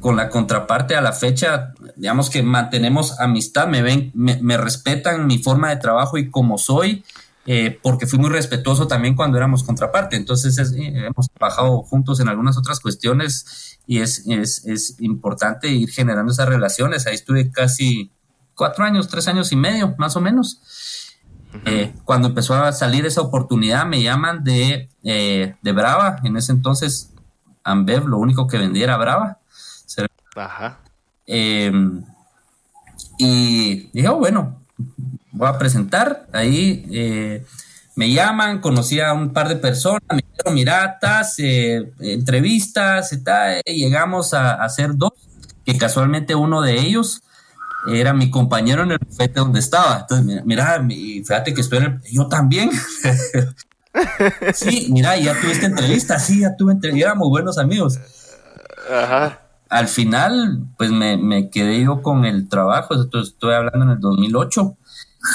con la contraparte a la fecha, digamos que mantenemos amistad, me ven, me, me respetan mi forma de trabajo y como soy, eh, porque fui muy respetuoso también cuando éramos contraparte. Entonces es, eh, hemos trabajado juntos en algunas otras cuestiones y es, es, es, importante ir generando esas relaciones. Ahí estuve casi cuatro años, tres años y medio, más o menos. Uh -huh. eh, cuando empezó a salir esa oportunidad, me llaman de, eh, de Brava. En ese entonces, Ambev, lo único que vendía era Brava. Ajá. Em, y dije, oh, bueno, voy a presentar. Ahí eh, me llaman, conocí a un par de personas, me dieron miratas, eh, entrevistas, y tal, y llegamos a, a, hacer dos, que casualmente uno de ellos era mi compañero en el bufete donde estaba. Entonces, mira, mira fíjate que estoy en el, yo también. *laughs* sí, mira, ya tuviste entrevista, sí, ya tuve entrevista, éramos buenos amigos. Ajá. Al final, pues me, me quedé yo con el trabajo, estoy hablando en el 2008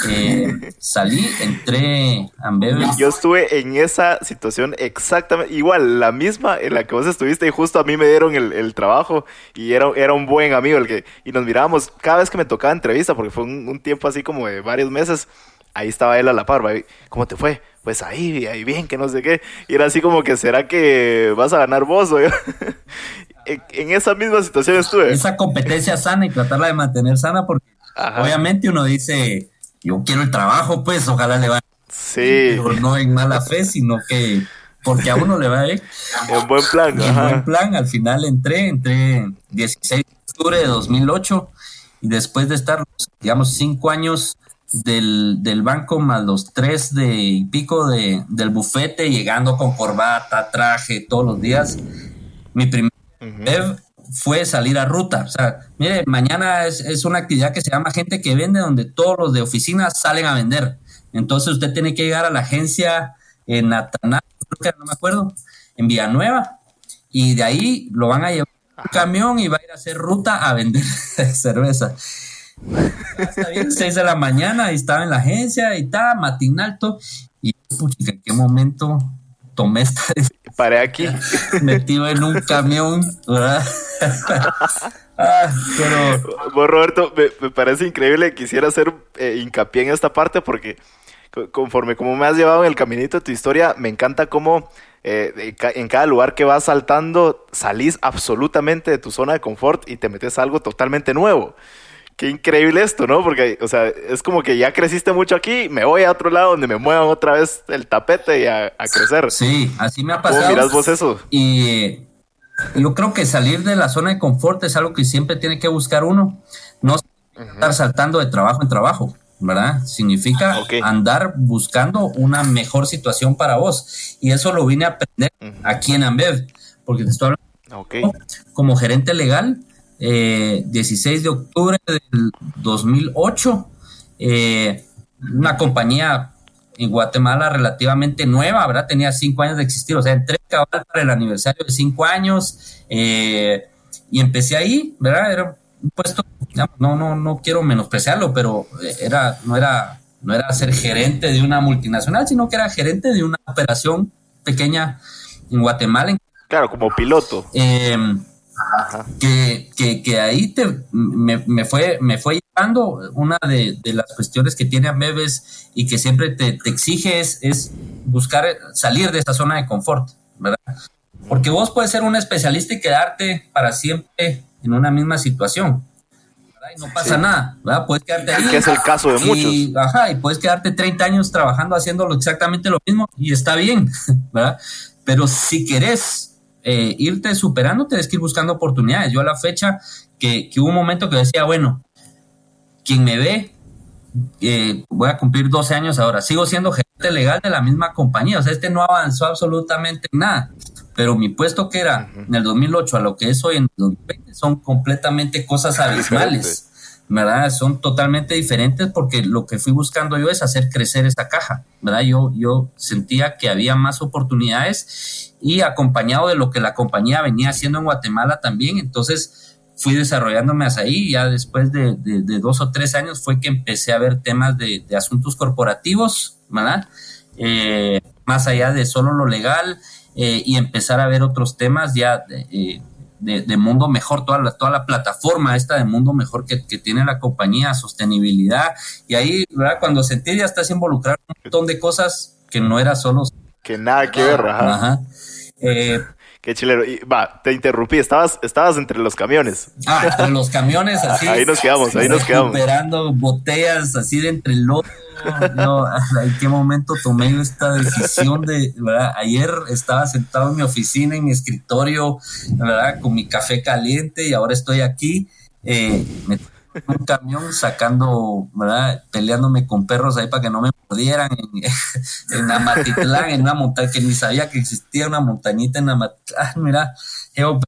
eh, *laughs* salí, entré a Ambev. Yo estuve en esa situación exactamente, igual, la misma en la que vos estuviste y justo a mí me dieron el, el trabajo y era, era un buen amigo el que, y nos mirábamos cada vez que me tocaba entrevista, porque fue un, un tiempo así como de varios meses, ahí estaba él a la par, ¿cómo te fue? Pues ahí, ahí bien, que no sé qué. Y era así como que, ¿será que vas a ganar vos o yo? *laughs* en, esa misma situación estuve. Esa competencia sana y tratarla de mantener sana porque Ajá. obviamente uno dice, yo quiero el trabajo, pues ojalá le vaya. Sí. Pero no en mala fe, sino que porque a uno le va bien. En buen plan. En buen plan, al final entré, entré 16 de octubre de 2008 y después de estar, digamos, cinco años del, del banco más los tres de y pico de, del bufete, llegando con corbata, traje todos los días, mi primer uh -huh. fue salir a ruta. O sea, mire, mañana es, es, una actividad que se llama gente que vende, donde todos los de oficina salen a vender. Entonces usted tiene que llegar a la agencia en Natanac, creo que no me acuerdo, en Villanueva, y de ahí lo van a llevar un camión y va a ir a hacer ruta a vender *laughs* cerveza. Está bien, 6 de la mañana y estaba en la agencia y estaba matinal todo. Y puchica, ¿en qué momento tomé esta *laughs* Paré aquí. Metido en un camión, ¿verdad? *laughs* ah, pero. Vos, Roberto, me, me, parece increíble. Quisiera hacer eh, hincapié en esta parte porque, conforme como me has llevado en el caminito de tu historia, me encanta cómo. Eh, en cada lugar que vas saltando, salís absolutamente de tu zona de confort y te metes a algo totalmente nuevo qué increíble esto, ¿no? Porque, o sea, es como que ya creciste mucho aquí, me voy a otro lado donde me muevan otra vez el tapete y a, a crecer. Sí, así me ha pasado. ¿Cómo miras vos eso? Y yo creo que salir de la zona de confort es algo que siempre tiene que buscar uno. No uh -huh. estar saltando de trabajo en trabajo, ¿verdad? Significa okay. andar buscando una mejor situación para vos. Y eso lo vine a aprender uh -huh. aquí en Ambev, porque te estoy hablando okay. como gerente legal eh, 16 de octubre del 2008, eh, una compañía en Guatemala relativamente nueva, ¿verdad? Tenía cinco años de existir, o sea, entré cabal para el aniversario de cinco años eh, y empecé ahí, ¿verdad? Era un puesto, digamos, no, no, no quiero menospreciarlo, pero era, no era, no era ser gerente de una multinacional, sino que era gerente de una operación pequeña en Guatemala. Claro, como piloto. Eh, que, que, que, ahí te, me, me, fue, me fue llevando una de, de, las cuestiones que tiene Ambeves y que siempre te, te exige es, es, buscar salir de esa zona de confort, ¿verdad? Porque vos puedes ser un especialista y quedarte para siempre en una misma situación. Y no pasa nada, ¿verdad? Puedes quedarte ahí. Que es el caso de y, muchos. Ajá, y puedes quedarte 30 años trabajando haciéndolo exactamente lo mismo y está bien, *laughs* ¿verdad? Pero si querés eh, irte superando, tienes que ir buscando oportunidades. Yo a la fecha que, que hubo un momento que decía, bueno, quien me ve, eh, voy a cumplir 12 años ahora, sigo siendo gerente legal de la misma compañía, o sea, este no avanzó absolutamente nada, pero mi puesto que era en el 2008 a lo que es hoy en el 2020 son completamente cosas abismales. ¿Verdad? Son totalmente diferentes porque lo que fui buscando yo es hacer crecer esta caja, ¿verdad? Yo, yo sentía que había más oportunidades y acompañado de lo que la compañía venía haciendo en Guatemala también, entonces fui desarrollándome hasta ahí, ya después de, de, dos o tres años fue que empecé a ver temas de, de asuntos corporativos, ¿verdad? Eh, más allá de solo lo legal eh, y empezar a ver otros temas ya eh, de, de, Mundo Mejor, toda la, toda la plataforma esta de Mundo Mejor que, que, tiene la compañía, sostenibilidad, y ahí, ¿verdad? Cuando sentí ya estás involucrado en un montón de cosas que no era solo... Que nada que ver, ajá. ajá. Eh, Qué chilero. Y, va, te interrumpí, estabas, estabas entre los camiones. Ah, entre los camiones, *laughs* así. ahí nos quedamos, ahí nos quedamos. Recuperando botellas así de entre el lodo. No, ¿en qué momento tomé esta decisión de, verdad? Ayer estaba sentado en mi oficina, en mi escritorio, ¿verdad? Con mi café caliente y ahora estoy aquí. Eh, me un camión sacando, ¿verdad? Peleándome con perros ahí para que no me mordieran en, *laughs* en Amatitlán, en una montaña que ni sabía que existía una montañita en Amatitlán, mira, yo,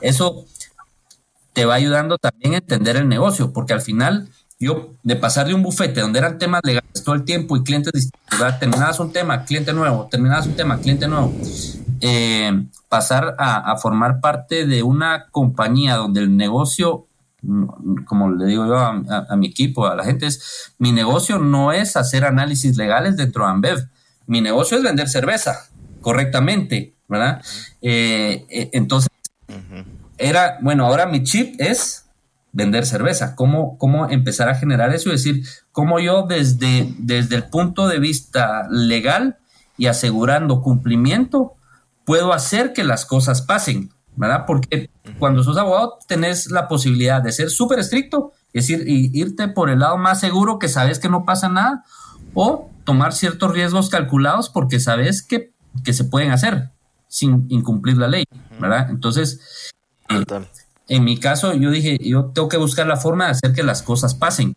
eso te va ayudando también a entender el negocio, porque al final yo de pasar de un bufete donde eran temas legales todo el tiempo y clientes distintos, ¿verdad? terminabas un tema, cliente nuevo, terminabas un tema, cliente nuevo, eh, pasar a, a formar parte de una compañía donde el negocio como le digo yo a, a, a, mi equipo, a la gente, es mi negocio no es hacer análisis legales dentro de Ambev, mi negocio es vender cerveza correctamente, ¿verdad? -huh. eh, entonces, uh -huh. era, bueno, ahora mi chip es vender cerveza, cómo, cómo empezar a generar eso y decir, cómo yo desde, desde el punto de vista legal y asegurando cumplimiento, puedo hacer que las cosas pasen, ¿verdad? Porque cuando sos abogado tenés la posibilidad de ser súper estricto, es decir, irte por el lado más seguro que sabes que no pasa nada, o tomar ciertos riesgos calculados porque sabes que, que se pueden hacer sin incumplir la ley, ¿verdad? Entonces, eh, en mi caso, yo dije, yo tengo que buscar la forma de hacer que las cosas pasen,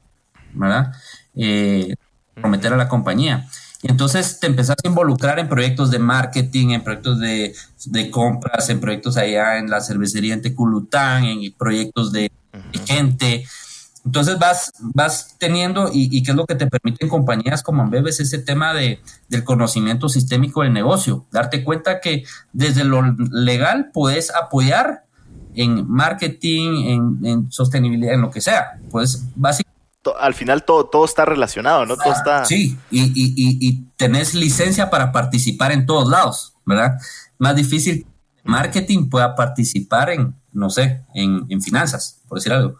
¿verdad? Eh, prometer a la compañía. Y entonces te empezás a involucrar en proyectos de marketing, en proyectos de, de compras, en proyectos allá en la cervecería en Teculután, en proyectos de, de gente. Entonces vas, vas teniendo, y, y, qué es lo que te permiten compañías como Ambev, es ese tema de, del conocimiento sistémico del negocio. Darte cuenta que desde lo legal puedes apoyar en marketing, en, en sostenibilidad, en lo que sea. Pues básicamente al final todo, todo está relacionado, ¿no? Todo está... Sí, y, y, y, y, tenés licencia para participar en todos lados, ¿verdad? Más difícil marketing pueda participar en, no sé, en, en finanzas, por decir algo.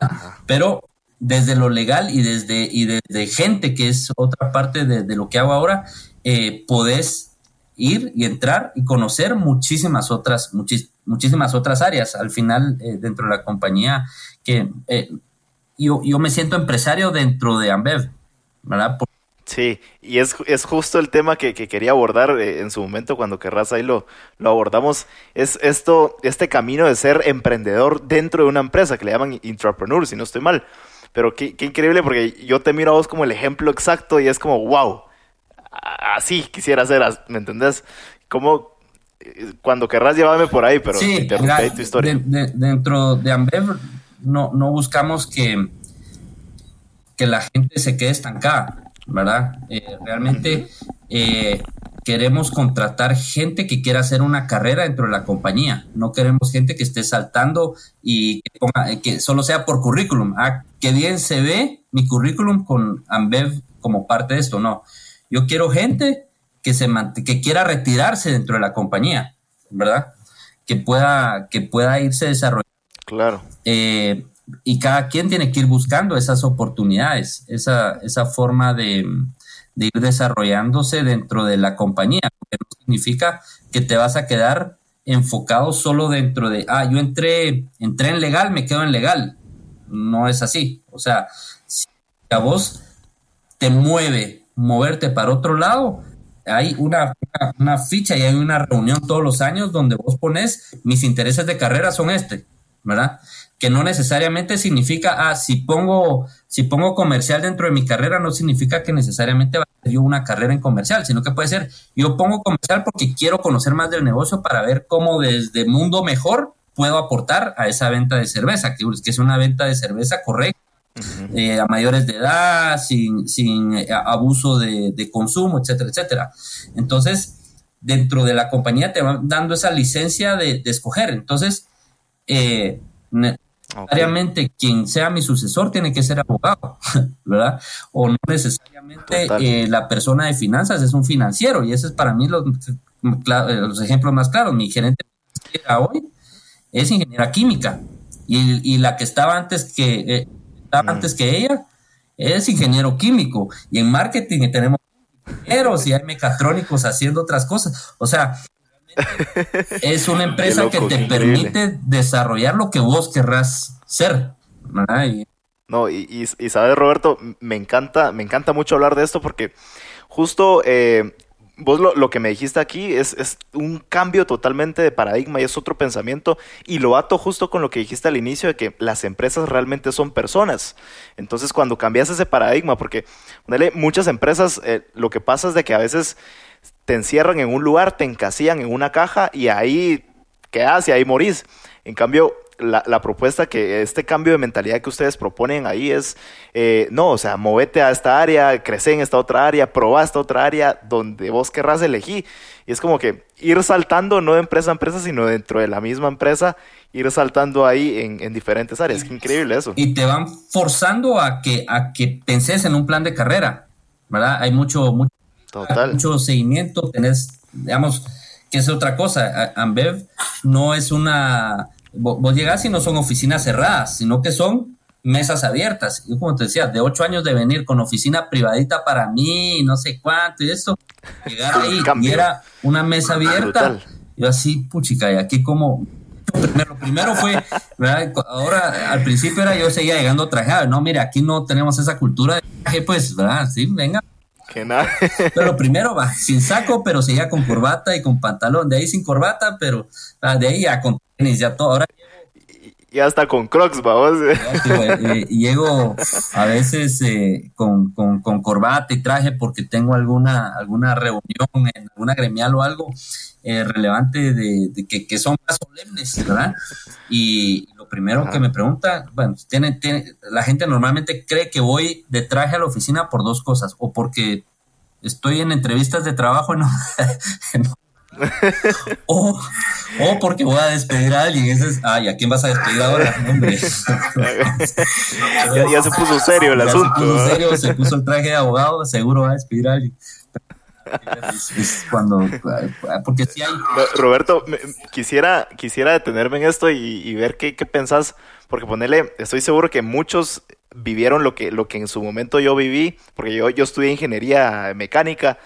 Ajá. Pero desde lo legal y desde, y desde gente, que es otra parte de, de lo que hago ahora, eh, podés ir y entrar y conocer muchísimas otras, muchis, muchísimas otras áreas. Al final, eh, dentro de la compañía, que eh, yo, yo me siento empresario dentro de Ambev, ¿verdad? Por Sí, y es, es justo el tema que, que quería abordar eh, en su momento cuando querrás ahí lo, lo abordamos, es esto, este camino de ser emprendedor dentro de una empresa que le llaman intrapreneur, si no estoy mal. Pero qué, qué increíble porque yo te miro a vos como el ejemplo exacto y es como, wow, así quisiera ser, ¿me entendés? Como cuando querrás llevarme por ahí, pero sí, interrumpí tu historia. De, de, dentro de Ambev no, no buscamos que, que la gente se quede estancada, ¿verdad? Eh, realmente eh, queremos contratar gente que quiera hacer una carrera dentro de la compañía. No queremos gente que esté saltando y que, ponga, que solo sea por currículum. Ah, qué bien se ve mi currículum con Ambev como parte de esto. No, yo quiero gente que, se que quiera retirarse dentro de la compañía, ¿verdad? Que pueda, que pueda irse desarrollando. Claro. Eh, y cada quien tiene que ir buscando esas oportunidades, esa, esa forma de, de, ir desarrollándose dentro de la compañía, porque no significa que te vas a quedar enfocado solo dentro de, ah, yo entré, entré en legal, me quedo en legal, no es así. O sea, si a vos te mueve moverte para otro lado, hay una, una, ficha y hay una reunión todos los años donde vos pones mis intereses de carrera son este, ¿verdad? Que no necesariamente significa, ah, si pongo, si pongo comercial dentro de mi carrera, no significa que necesariamente va a ser yo una carrera en comercial, sino que puede ser, yo pongo comercial porque quiero conocer más del negocio para ver cómo desde mundo mejor puedo aportar a esa venta de cerveza, que, que es una venta de cerveza correcta eh, a mayores de edad, sin, sin eh, abuso de, consumo, etcétera, etcétera. Entonces, dentro de la compañía te van dando esa licencia de, escoger. Entonces, eh, necesariamente quien sea mi sucesor tiene que ser abogado, *laughs* ¿verdad? O no necesariamente eh, la persona de finanzas es un financiero, y ese es para mí los, los ejemplos más claros. Mi gerente hoy es ingeniera química, y, y la que estaba antes que Mm. antes que ella, es ingeniero químico. Y en marketing tenemos ingenieros y hay mecatrónicos haciendo otras cosas. O sea, es una *laughs* empresa que te permite desarrollar lo que vos querrás ser. no, y, y, sabes, Roberto, me encanta, me encanta mucho hablar de esto porque justo eh, vos lo, que me dijiste aquí es, es, un cambio totalmente de paradigma y es otro pensamiento y lo ato justo con lo que dijiste al inicio de que las empresas realmente son personas. Entonces cuando cambias ese paradigma, porque muchas empresas eh, lo que pasa es de que a veces te encierran en un lugar, te encasillan en una caja y ahí quedas y ahí morís. En cambio, la, propuesta que este cambio de mentalidad que ustedes proponen ahí es, eh, no, o sea, movete a esta área, crece en esta otra área, proba esta otra área donde vos querrás elegir. Y es como que ir saltando, no de empresa a empresa, sino dentro de la misma empresa, ir saltando ahí en, diferentes áreas. Qué increíble eso. Y te van forzando a que, a que penses en un plan de carrera, ¿verdad? Hay mucho, mucho, mucho seguimiento, tenés, digamos, que es otra cosa. Ambev no es una vos, llegás y no son oficinas cerradas, sino que son mesas abiertas. Yo como te decía, de ocho años de venir con oficina privadita para mí, no sé cuánto y eso, llegar ahí y era una mesa abierta. Yo así, puchica, y aquí como... Primero, primero fue, ahora al principio era yo seguía llegando trajeado, no, mire, aquí no tenemos esa cultura de traje, pues, ¿verdad? Sí, venga, que nada. *laughs* Pero primero va sin saco, pero seguía con corbata y con pantalón. De ahí sin corbata, pero ah, de ahí ya con tenis, ya todo. Ahora y hasta con crocs, vamos. Eh, llego a veces eh, con, con, corbata y traje porque tengo alguna, alguna reunión en alguna gremial o algo eh, relevante de, que, que, son más solemnes, ¿verdad? Y primero que me pregunta, bueno, tiene, tiene, la gente normalmente cree que voy de traje a la oficina por dos cosas, o porque estoy en entrevistas de trabajo en, *laughs* o, o, porque voy a despedir a alguien. Ese es, ay, ¿a quién vas a despedir ahora? Hombre. *laughs* ya, se puso serio el asunto. Se puso serio, se puso el traje de abogado, seguro va a despedir a alguien. Cuando porque si hay Roberto quisiera quisiera detenerme en esto y, ver qué, qué pensás porque ponerle estoy seguro que muchos vivieron lo que lo que en su momento yo viví porque yo yo estudié ingeniería mecánica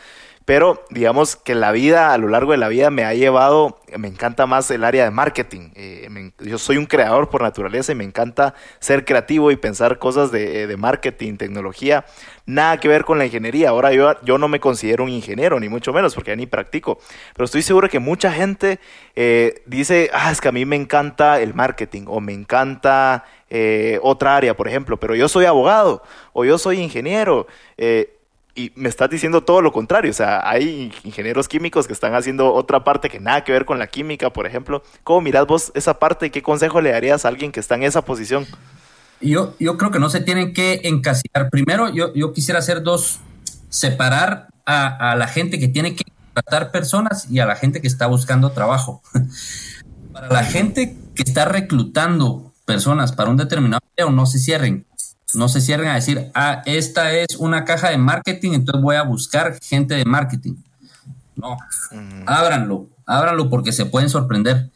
pero digamos que la vida, a lo largo de la vida, me ha llevado, me encanta más el área de marketing. Eh, yo soy un creador por naturaleza y me encanta ser creativo y pensar cosas de, de, marketing, tecnología. Nada que ver con la ingeniería. Ahora yo, yo no me considero un ingeniero, ni mucho menos, porque ya ni practico. Pero estoy seguro que mucha gente eh, dice, ah, es que a mí me encanta el marketing o me encanta eh, otra área, por ejemplo, pero yo soy abogado o yo soy ingeniero. Eh, y me estás diciendo todo lo contrario, o sea, hay ingenieros químicos que están haciendo otra parte que nada que ver con la química, por ejemplo. ¿Cómo mirás vos esa parte y qué consejo le darías a alguien que está en esa posición? Yo, yo creo que no se tienen que encasillar. Primero, yo, yo quisiera hacer dos, separar a, a la gente que tiene que tratar personas y a la gente que está buscando trabajo. *laughs* para la gente que está reclutando personas para un determinado empleo, no se cierren no se cierren a decir, ah, esta es una caja de marketing, entonces voy a buscar gente de marketing. No, ábranlo, ábranlo porque se pueden sorprender.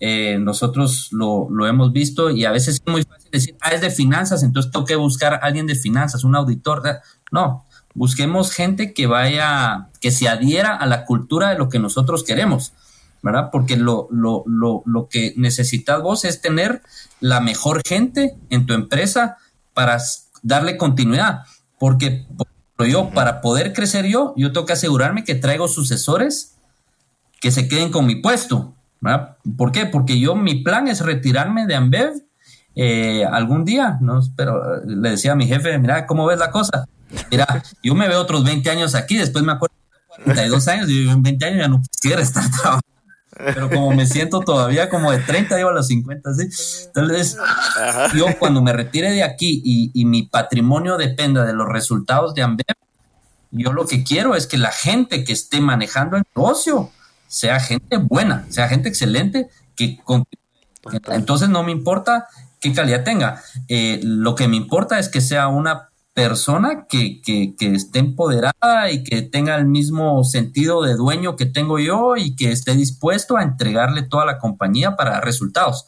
Eh, nosotros lo, hemos visto y a veces es muy fácil decir, ah, es de finanzas, entonces tengo que buscar a alguien de finanzas, un auditor. No, busquemos gente que vaya, que se adhiera a la cultura de lo que nosotros queremos. ¿verdad? Porque lo, lo, lo, lo que necesitas vos es tener la mejor gente en tu empresa para darle continuidad. Porque yo, para poder crecer yo, yo tengo que asegurarme que traigo sucesores que se queden con mi puesto. ¿verdad? ¿Por qué? Porque yo, mi plan es retirarme de Ambev eh, algún día, ¿no? Pero le decía a mi jefe, mira, ¿cómo ves la cosa? Mira, yo me veo otros 20 años aquí, después me acuerdo de 42 años, y en 20 años ya no quisiera estar trabajando. Pero como me siento todavía como de 30, llevo a los 50, ¿sí? Entonces, yo cuando me retire de aquí y, y, mi patrimonio dependa de los resultados de Ambev, yo lo que quiero es que la gente que esté manejando el negocio sea gente buena, sea gente excelente, que entonces no me importa qué calidad tenga. Eh, lo que me importa es que sea una persona que, que, esté empoderada y que tenga el mismo sentido de dueño que tengo yo y que esté dispuesto a entregarle toda la compañía para resultados.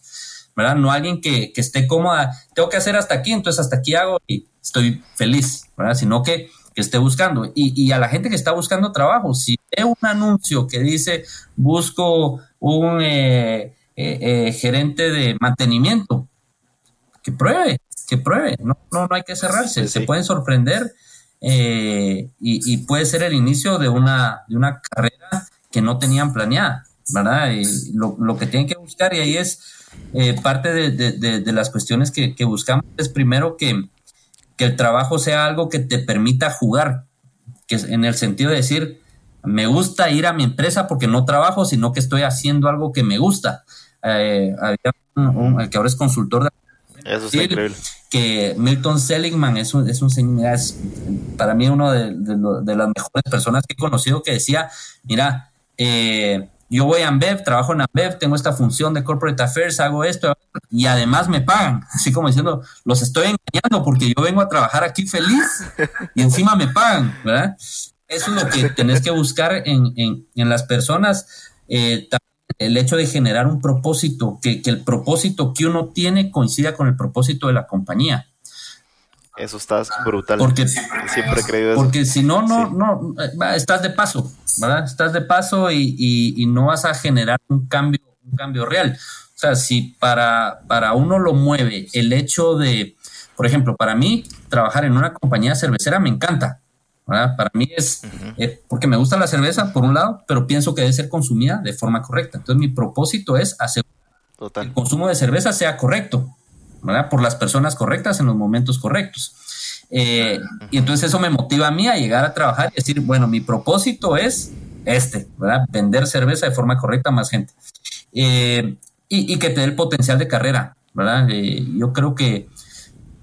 ¿verdad? No alguien que, esté cómoda, tengo que hacer hasta aquí, entonces hasta aquí hago y estoy feliz, ¿verdad? Sino que, esté buscando. Y, y, a la gente que está buscando trabajo, si ve un anuncio que dice busco un eh, eh, eh, gerente de mantenimiento, que pruebe, que pruebe, no, no, no hay que cerrarse, se pueden sorprender eh, y, y, puede ser el inicio de una, de una carrera que no tenían planeada, ¿verdad? Y lo, lo que tienen que buscar y ahí es eh, parte de, de, de, las cuestiones que, que, buscamos es primero que, que el trabajo sea algo que te permita jugar, que es en el sentido de decir, me gusta ir a mi empresa porque no trabajo, sino que estoy haciendo algo que me gusta. Eh, había un, un, el que ahora es consultor de eso está increíble. Que Milton Seligman es un, es un señor, para mí uno de, de, de, las mejores personas que he conocido que decía, mira, eh, yo voy a Ambev, trabajo en Ambev, tengo esta función de corporate affairs, hago esto y además me pagan, *laughs* así como diciendo, los estoy engañando porque yo vengo a trabajar aquí feliz y encima me pagan, ¿verdad? Eso es lo que tenés que buscar en, en, en las personas. Eh, el hecho de generar un propósito, que, que, el propósito que uno tiene coincida con el propósito de la compañía. Eso está brutal. Porque siempre he creído eso. Porque si no, no, sí. no, estás de paso, ¿verdad? Estás de paso y, y, y, no vas a generar un cambio, un cambio real. O sea, si para, para uno lo mueve el hecho de, por ejemplo, para mí, trabajar en una compañía cervecera me encanta. ¿Verdad? Para mí es uh -huh. eh, porque me gusta la cerveza, por un lado, pero pienso que debe ser consumida de forma correcta. Entonces, mi propósito es hacer que el consumo de cerveza sea correcto, ¿verdad? Por las personas correctas en los momentos correctos. Eh, uh -huh. Y entonces eso me motiva a mí a llegar a trabajar y decir, bueno, mi propósito es este, ¿verdad? Vender cerveza de forma correcta a más gente. Eh, y, y, que te dé el potencial de carrera, ¿verdad? Eh, yo creo que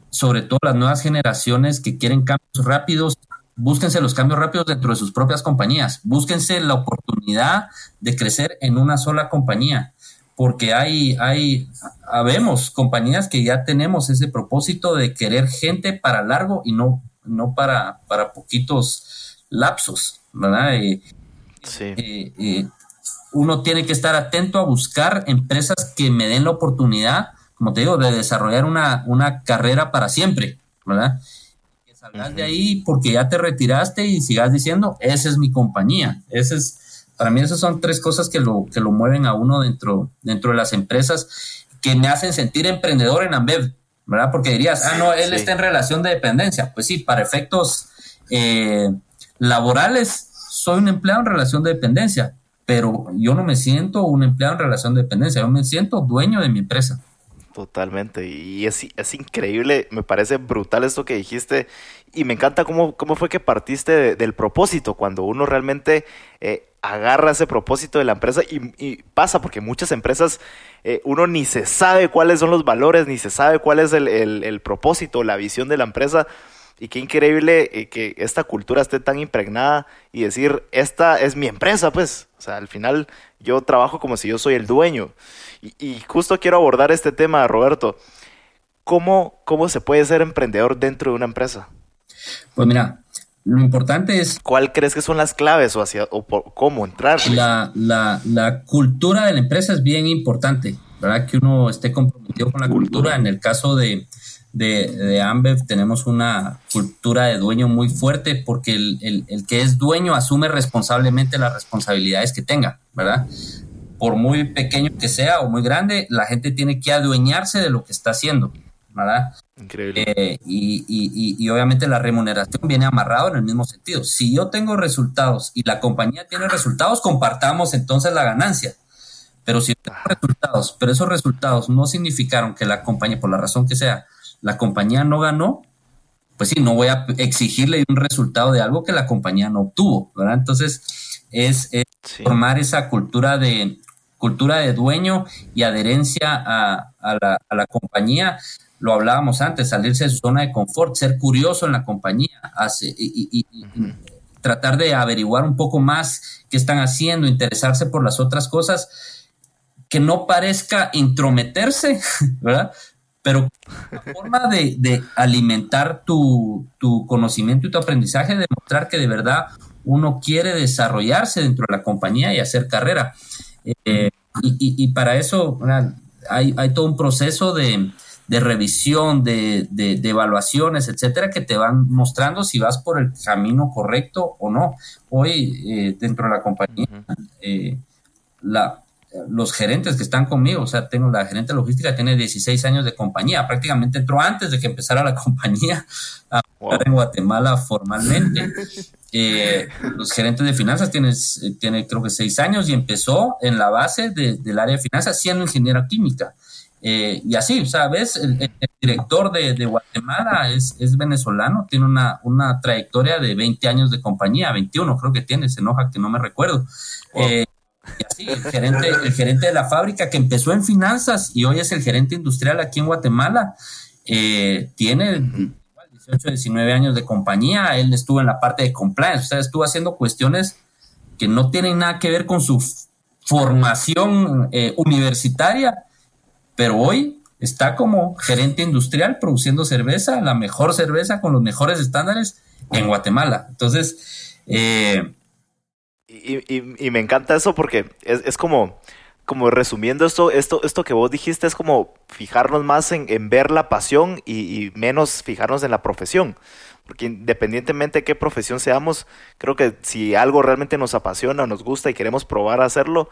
sobre todo las nuevas generaciones que quieren cambios rápidos, búsquense los cambios rápidos dentro de sus propias compañías, búsquense la oportunidad de crecer en una sola compañía, porque hay, hay, habemos compañías que ya tenemos ese propósito de querer gente para largo y no, no para, para poquitos lapsos, ¿verdad? Eh, sí. eh, eh, uno tiene que estar atento a buscar empresas que me den la oportunidad, como te digo, de desarrollar una, una carrera para siempre, ¿verdad? Salgas uh -huh. de ahí porque ya te retiraste y sigas diciendo, esa es mi compañía. Ese es, para mí esas son tres cosas que lo, que lo mueven a uno dentro, dentro de las empresas que me hacen sentir emprendedor en Ambev, ¿verdad? Porque dirías, ah, no, él sí. está en relación de dependencia. Pues sí, para efectos eh, laborales, soy un empleado en relación de dependencia, pero yo no me siento un empleado en relación de dependencia, yo me siento dueño de mi empresa. Totalmente, y es, es, increíble, me parece brutal esto que dijiste, y me encanta cómo, cómo fue que partiste de, del propósito, cuando uno realmente eh, agarra ese propósito de la empresa y, pasa, porque muchas empresas eh, uno ni se sabe cuáles son los valores, ni se sabe cuál es el, el, el propósito, la visión de la empresa, y qué increíble eh, que esta cultura esté tan impregnada y decir, esta es mi empresa, pues, o sea, al final yo trabajo como si yo soy el dueño. Y, y justo quiero abordar este tema, Roberto. ¿Cómo, ¿Cómo se puede ser emprendedor dentro de una empresa? Pues mira, lo importante es... ¿Cuál crees que son las claves o, hacia, o por, cómo entrar? La, la, la, cultura de la empresa es bien importante, ¿verdad? Que uno esté comprometido con la cultura. En el caso de, de, de Ambev tenemos una cultura de dueño muy fuerte porque el, el, el, que es dueño asume responsablemente las responsabilidades que tenga, ¿verdad? por muy pequeño que sea o muy grande, la gente tiene que adueñarse de lo que está haciendo, ¿verdad? Increíble. Eh, y, y, y, obviamente la remuneración viene amarrado en el mismo sentido. Si yo tengo resultados y la compañía tiene resultados, compartamos entonces la ganancia. Pero si tengo resultados, pero esos resultados no significaron que la compañía, por la razón que sea, la compañía no ganó, pues sí, no voy a exigirle un resultado de algo que la compañía no obtuvo, ¿verdad? Entonces, es, formar esa cultura de cultura de dueño y adherencia a, la, a, la, compañía. Lo hablábamos antes, salirse de su zona de confort, ser curioso en la compañía hace, y, tratar de averiguar un poco más qué están haciendo, interesarse por las otras cosas, que no parezca intrometerse, *laughs* ¿verdad? Pero la forma de, de alimentar tu, tu, conocimiento y tu aprendizaje, demostrar que de verdad uno quiere desarrollarse dentro de la compañía y hacer carrera. Eh, y, para eso hay, todo un proceso de, revisión, de, evaluaciones, etcétera, que te van mostrando si vas por el camino correcto o no. Hoy, eh, dentro de la compañía, eh, la, los gerentes que están conmigo, o sea, tengo la gerente logística, tiene 16 años de compañía, prácticamente entró antes de que empezara la *laughs* compañía a en Guatemala formalmente. *laughs* Eh, los gerentes de finanzas tienen, tiene creo que 6 años y empezó en la base del área de finanzas siendo ingeniera química. Eh, y así, ¿sabes? El, el director de, de, Guatemala es, es venezolano, tiene una, una, trayectoria de 20 años de compañía, 21 creo que tiene, se enoja que no me recuerdo. Eh, y así, el gerente, el gerente de la fábrica que empezó en finanzas y hoy es el gerente industrial aquí en Guatemala, eh, tiene 18, 19 años de compañía, él estuvo en la parte de compliance, o sea, estuvo haciendo cuestiones que no tienen nada que ver con su formación universitaria, pero hoy está como gerente industrial produciendo cerveza, la mejor cerveza con los mejores estándares en Guatemala. Entonces, eh, y, me encanta eso porque es, como, como resumiendo esto, esto, esto que vos dijiste es como fijarnos más en, ver la pasión y, menos fijarnos en la profesión. Porque independientemente de qué profesión seamos, creo que si algo realmente nos apasiona, nos gusta y queremos probar a hacerlo,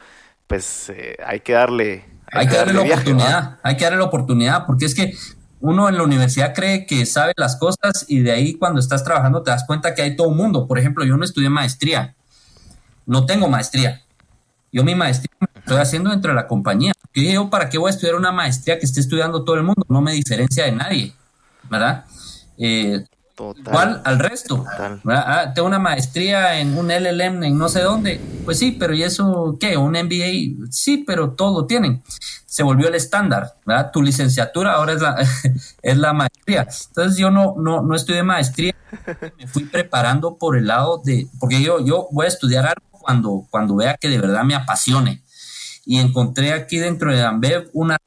pues eh, hay que darle... Hay, que darle, la oportunidad, hay que darle la oportunidad, porque es que uno en la universidad cree que sabe las cosas y de ahí cuando estás trabajando te das cuenta que hay todo un mundo. Por ejemplo, yo no estudié maestría no tengo maestría. Yo mi maestría estoy haciendo dentro de la compañía. Yo ¿para qué voy a estudiar una maestría que esté estudiando todo el mundo? No me diferencia de nadie, ¿verdad? Eh, igual al resto. Ah, tengo una maestría en un LLM en no sé dónde. Pues sí, pero ¿y eso qué? ¿Un MBA? Sí, pero todo tienen. Se volvió el estándar, ¿verdad? Tu licenciatura ahora es la, *laughs* es la maestría. Entonces yo no, no, no estudié maestría, *laughs* me fui preparando por el lado de, porque yo, yo voy a estudiar algo cuando, cuando vea que de verdad me apasione. Y encontré aquí dentro de Ambev una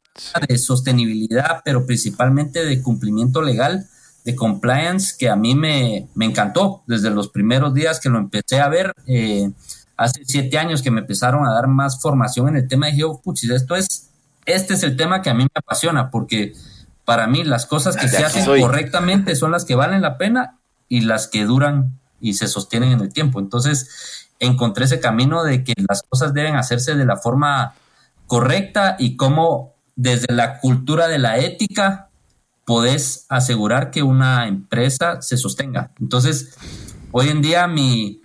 de sostenibilidad, pero principalmente de cumplimiento legal, de compliance, que a mí me, me encantó desde los primeros días que lo empecé a ver. Eh, hace siete años que me empezaron a dar más formación en el tema, dije, oh, puchis, esto es, este es el tema que a mí me apasiona, porque para mí las cosas que se hacen correctamente son las que valen la pena y las que duran y se sostienen en el tiempo. Entonces, encontré ese camino de que las cosas deben hacerse de la forma correcta y cómo desde la cultura de la ética podés asegurar que una empresa se sostenga. Entonces, hoy en día mi,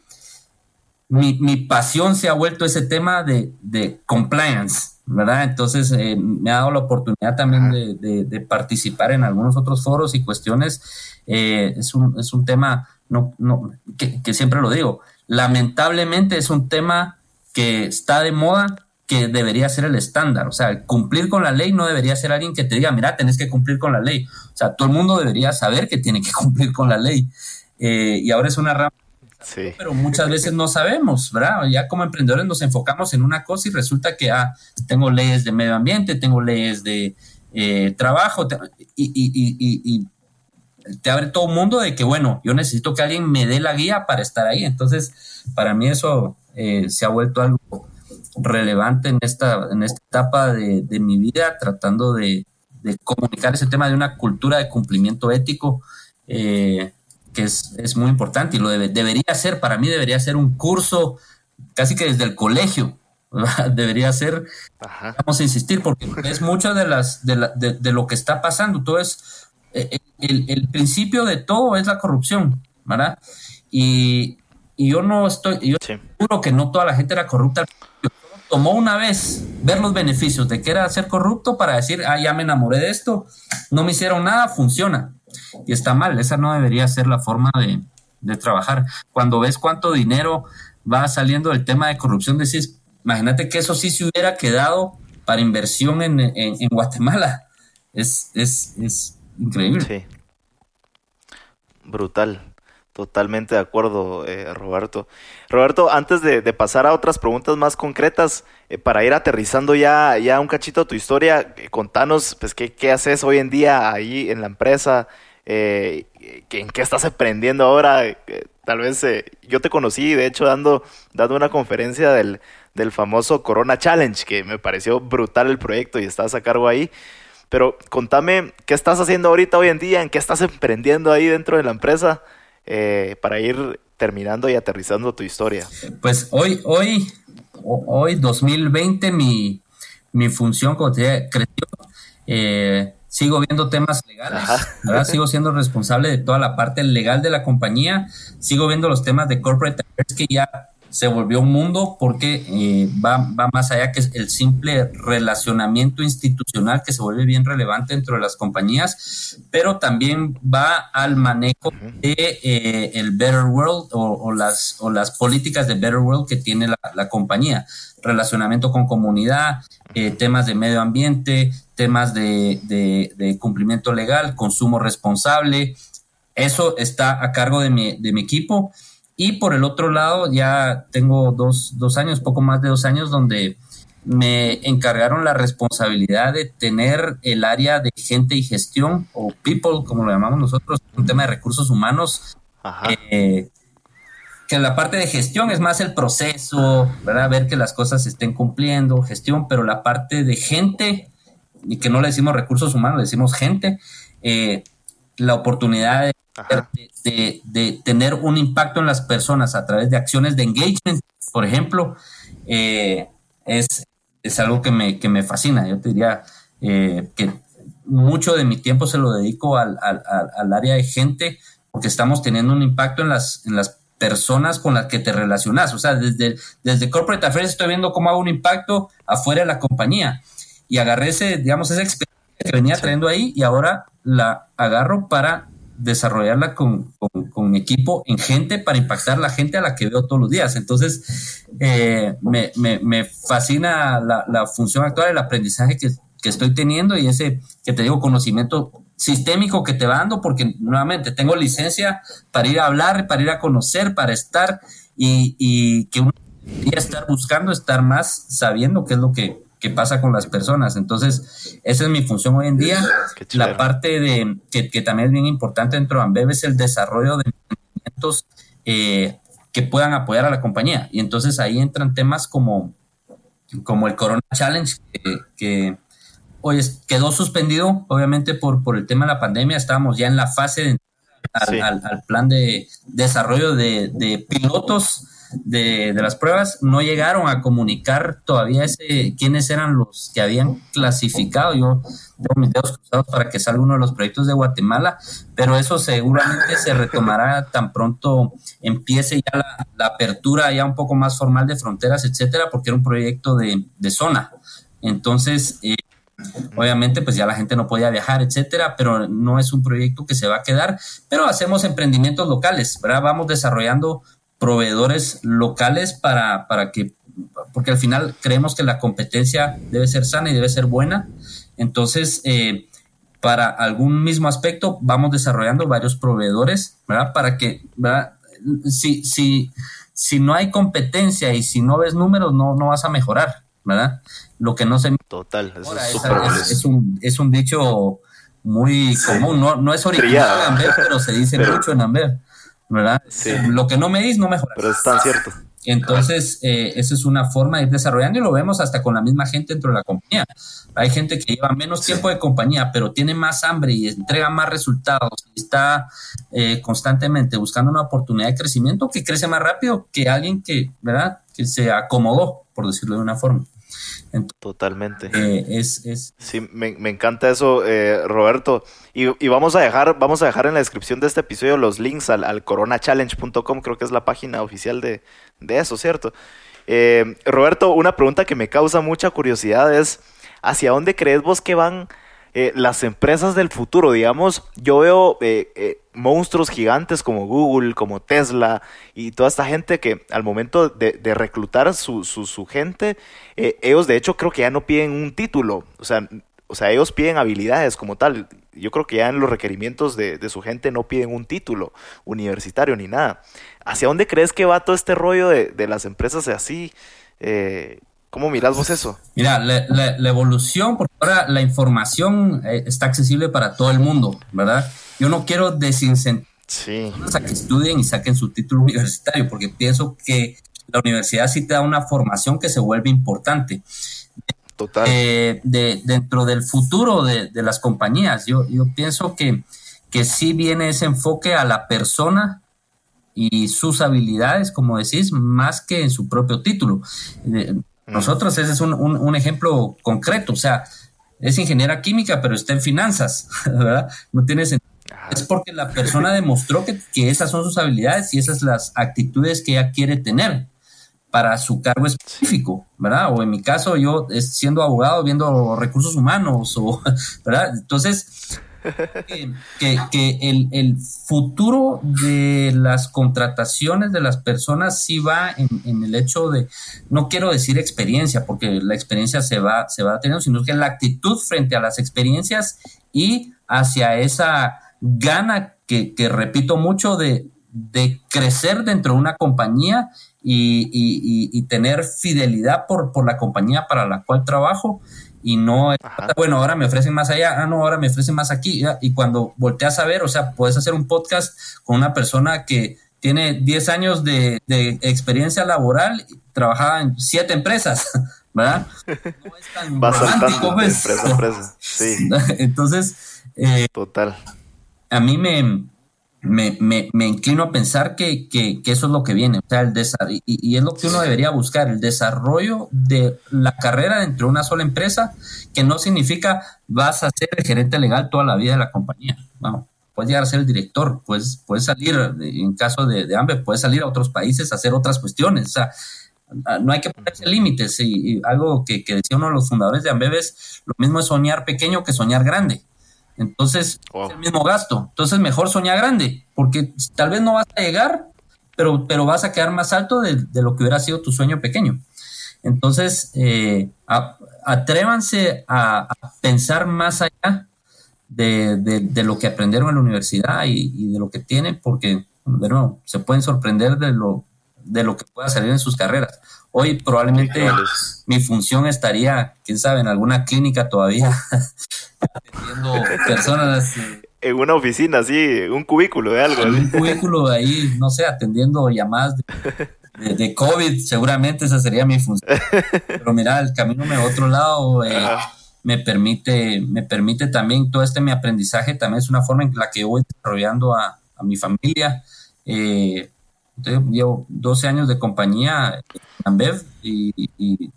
mi, pasión se ha vuelto ese tema de, compliance, ¿verdad? Entonces, eh, me ha dado la oportunidad también de, participar en algunos otros foros y cuestiones. Eh, es, un, es un tema no, no, que siempre lo digo, lamentablemente es un tema que está de moda, que debería ser el estándar. O sea, cumplir con la ley no debería ser alguien que te diga, mira, tenés que cumplir con la ley. O sea, todo el mundo debería saber que tiene que *laughs* cumplir con la ley. Eh, y ahora es una rama. Pero muchas veces no sabemos, ¿verdad? Ya como emprendedores nos enfocamos en una cosa y resulta que, ah, tengo leyes de medio ambiente, tengo leyes de eh, trabajo, y, y, y, te abre todo un mundo de que, bueno, yo necesito que alguien me dé la guía para estar ahí. Entonces, para mí eso eh, se ha vuelto algo relevante en esta, en esta etapa de, mi vida, tratando de, comunicar ese tema de una cultura de cumplimiento ético, eh, que es, muy importante y lo debería ser, para mí debería ser un curso casi que desde el colegio, *laughs* debería ser, vamos a insistir, porque es mucho de, las, de, de, lo que está pasando. Todo es, eh, el, el, principio de todo es la corrupción, ¿verdad? Y, y yo no estoy, yo seguro que no toda la gente era corrupta. Tomó una vez ver los beneficios de que era ser corrupto para decir, ah, ya me enamoré de esto, no me hicieron nada, funciona. Y está mal, esa no debería ser la forma de, de trabajar. Cuando ves cuánto dinero va saliendo del tema de corrupción, decís, imagínate que eso sí se hubiera quedado para inversión en, en, Guatemala. Es, es, es increíble. Sí. Brutal. Totalmente de acuerdo, eh, Roberto. Roberto, antes de, pasar a otras preguntas más concretas, eh, para ir aterrizando ya, ya un cachito tu historia, eh, contanos pues, ¿qué, qué haces hoy en día ahí en la empresa, ¿en qué estás aprendiendo ahora? tal vez yo te conocí, de hecho, dando, dando una conferencia del, del famoso Corona Challenge, que me pareció brutal el proyecto y estás a cargo ahí. Pero contame, ¿qué estás haciendo ahorita hoy en día? ¿En qué estás emprendiendo ahí dentro de la empresa? Eh, para ir terminando y aterrizando tu historia? Pues hoy, hoy, hoy 2020, mi, mi función creció. Eh, sigo viendo temas legales, ¿verdad? Sigo siendo responsable de toda la parte legal de la compañía, sigo viendo los temas de corporate affairs que ya se volvió un mundo porque eh, va, va, más allá que el simple relacionamiento institucional que se vuelve bien relevante dentro de las compañías, pero también va al manejo de eh, el Better World o, las, o las políticas de Better World que tiene la, compañía. Relacionamiento con comunidad, eh, temas de medio ambiente, temas de, de, cumplimiento legal, consumo responsable. Eso está a cargo de mi, de mi equipo y por el otro lado, ya tengo dos, dos años, poco más de dos años, donde me encargaron la responsabilidad de tener el área de gente y gestión, o people, como lo llamamos nosotros, un tema de recursos humanos, eh, que la parte de gestión es más el proceso, ¿verdad? Ver que las cosas se estén cumpliendo, gestión, pero la parte de gente, y que no le decimos recursos humanos, le decimos gente, eh, la oportunidad de de, tener un impacto en las personas a través de acciones de engagement, por ejemplo, eh, es, es, algo que me, que me fascina. Yo te diría eh, que mucho de mi tiempo se lo dedico al, al, área de gente porque estamos teniendo un impacto en las, en las personas con las que te relacionas. O sea, desde, desde Corporate Affairs estoy viendo cómo hago un impacto afuera de la compañía. Y agarré ese, digamos, esa experiencia que venía trayendo ahí y ahora la agarro para desarrollarla con, mi equipo en gente para impactar la gente a la que veo todos los días. Entonces, eh, me, fascina la, función actual, el aprendizaje que, estoy teniendo y ese, que te digo, conocimiento sistémico que te va dando, porque nuevamente tengo licencia para ir a hablar, para ir a conocer, para estar y, y que uno debería estar buscando, estar más sabiendo qué es lo que que pasa con las personas. Entonces, esa es mi función hoy en día. La parte de que, también es bien importante dentro de Ambev es el desarrollo de emprendimientos eh, que puedan apoyar a la compañía. Y entonces ahí entran temas como, como el Corona Challenge, que, hoy quedó suspendido, obviamente, por, por el tema de la pandemia. Estábamos ya en la fase de al, plan de desarrollo de, de pilotos de, las pruebas no llegaron a comunicar todavía ese quiénes eran los que habían clasificado. Yo tengo mis dedos cruzados para que salga uno de los proyectos de Guatemala, pero eso seguramente se retomará tan pronto empiece ya la, apertura ya un poco más formal de fronteras, etcétera, porque era un proyecto de, zona. Entonces, eh, Obviamente, pues ya la gente no podía viajar, etcétera, pero no es un proyecto que se va a quedar. Pero hacemos emprendimientos locales, ¿verdad? Vamos desarrollando proveedores locales para, para que, porque al final creemos que la competencia debe ser sana y debe ser buena. Entonces, eh, para algún mismo aspecto, vamos desarrollando varios proveedores, ¿verdad? Para que, ¿verdad? Si, si, si no hay competencia y si no ves números, no, no vas a mejorar, ¿verdad? Lo que no se... Total, es, un, es un dicho muy común, no, no es original de pero se dice mucho en Amber. ¿Verdad? Lo que no medís no mejora. Pero es tan cierto. Entonces, eh, esa es una forma de ir desarrollando y lo vemos hasta con la misma gente dentro de la compañía. Hay gente que lleva menos tiempo de compañía, pero tiene más hambre y entrega más resultados y está eh, constantemente buscando una oportunidad de crecimiento que crece más rápido que alguien que, ¿verdad? Que se acomodó, por decirlo de una forma. Totalmente. Eh, es, es... Sí, me, encanta eso, eh, Roberto. Y, vamos a dejar, vamos a dejar en la descripción de este episodio los links al, al coronachallenge.com, creo que es la página oficial de, eso, ¿cierto? Eh, Roberto, una pregunta que me causa mucha curiosidad es, ¿hacia dónde crees vos que van eh, las empresas del futuro, digamos, yo veo eh, eh, monstruos gigantes como Google, como Tesla y toda esta gente que al momento de, reclutar su, su, su gente, ellos de hecho creo que ya no piden un título, o sea, o sea, ellos piden habilidades como tal. Yo creo que ya en los requerimientos de, de, su gente no piden un título universitario ni nada. ¿Hacia dónde crees que va todo este rollo de, de las empresas así? Eh, ¿Cómo miras vos eso? Mira, la, evolución, porque ahora la información eh, está accesible para todo el mundo, ¿verdad? Yo no quiero desincentivar a que estudien y saquen su título *laughs* universitario, porque pienso que la universidad sí te da una formación que se vuelve importante. Total. Eh, de, dentro del futuro de, las compañías, yo, yo pienso que, que sí viene ese enfoque a la persona y sus habilidades, como decís, más que en su propio título. Nosotros ese es un, un, ejemplo concreto, o sea, es ingeniera química, pero está en finanzas, *laughs* ¿verdad? No tiene sentido. Es porque la persona demostró que, que, esas son sus habilidades y esas las actitudes que ella quiere tener para su cargo específico, ¿verdad? O en mi caso, yo siendo abogado, viendo recursos humanos, o, *laughs* ¿verdad? Entonces, que, el, el, futuro de las contrataciones de las personas sí va en, el hecho de, no quiero decir experiencia, porque la experiencia se va, se va teniendo, sino que la actitud frente a las experiencias y hacia esa gana que, que repito mucho de, de crecer dentro de una compañía y, y, y, tener fidelidad por, por la compañía para la cual trabajo y no, bueno, ahora me ofrecen más allá, ah, no, ahora me ofrecen más aquí, y cuando volteas a ver, o sea, puedes hacer un podcast con una persona que tiene 10 años de, experiencia laboral, trabajaba en siete empresas, *laughs* ¿verdad? No es tan romántico, pues. Empresa, empresa. Sí. *laughs* Entonces, eh, total. A mí me, me, me, me, inclino a pensar que, que, eso es lo que viene, o sea, el y, y, es lo que uno debería buscar, el desarrollo de la carrera dentro de una sola empresa, que no significa vas a ser el gerente legal toda la vida de la compañía, no, puedes llegar a ser el director, puedes, puedes salir, en caso de, de hambre, puedes salir a otros países a hacer otras cuestiones, o sea, no hay que ponerse límites, y, algo que, que, decía uno de los fundadores de Ambev es, lo mismo es soñar pequeño que soñar grande, entonces, es el mismo gasto. Entonces, mejor soñar grande, porque tal vez no vas a llegar, pero, pero vas a quedar más alto de, lo que hubiera sido tu sueño pequeño. Entonces, eh, atrévanse a, pensar más allá de, lo que aprendieron en la universidad y, de lo que tienen, porque, de nuevo, se pueden sorprender de lo, de lo que pueda salir en sus carreras. Hoy probablemente mi función estaría, quién sabe, en alguna clínica todavía, *laughs* atendiendo personas. Eh, en una oficina, así, un cubículo de algo. un cubículo de ahí, no sé, atendiendo llamadas de, COVID, seguramente esa sería mi función. Pero mira, el camino a otro lado eh, me permite, me permite también todo este mi aprendizaje, también es una forma en la que voy desarrollando a, a mi familia. Eh, llevo 12 años de compañía en Ambev y,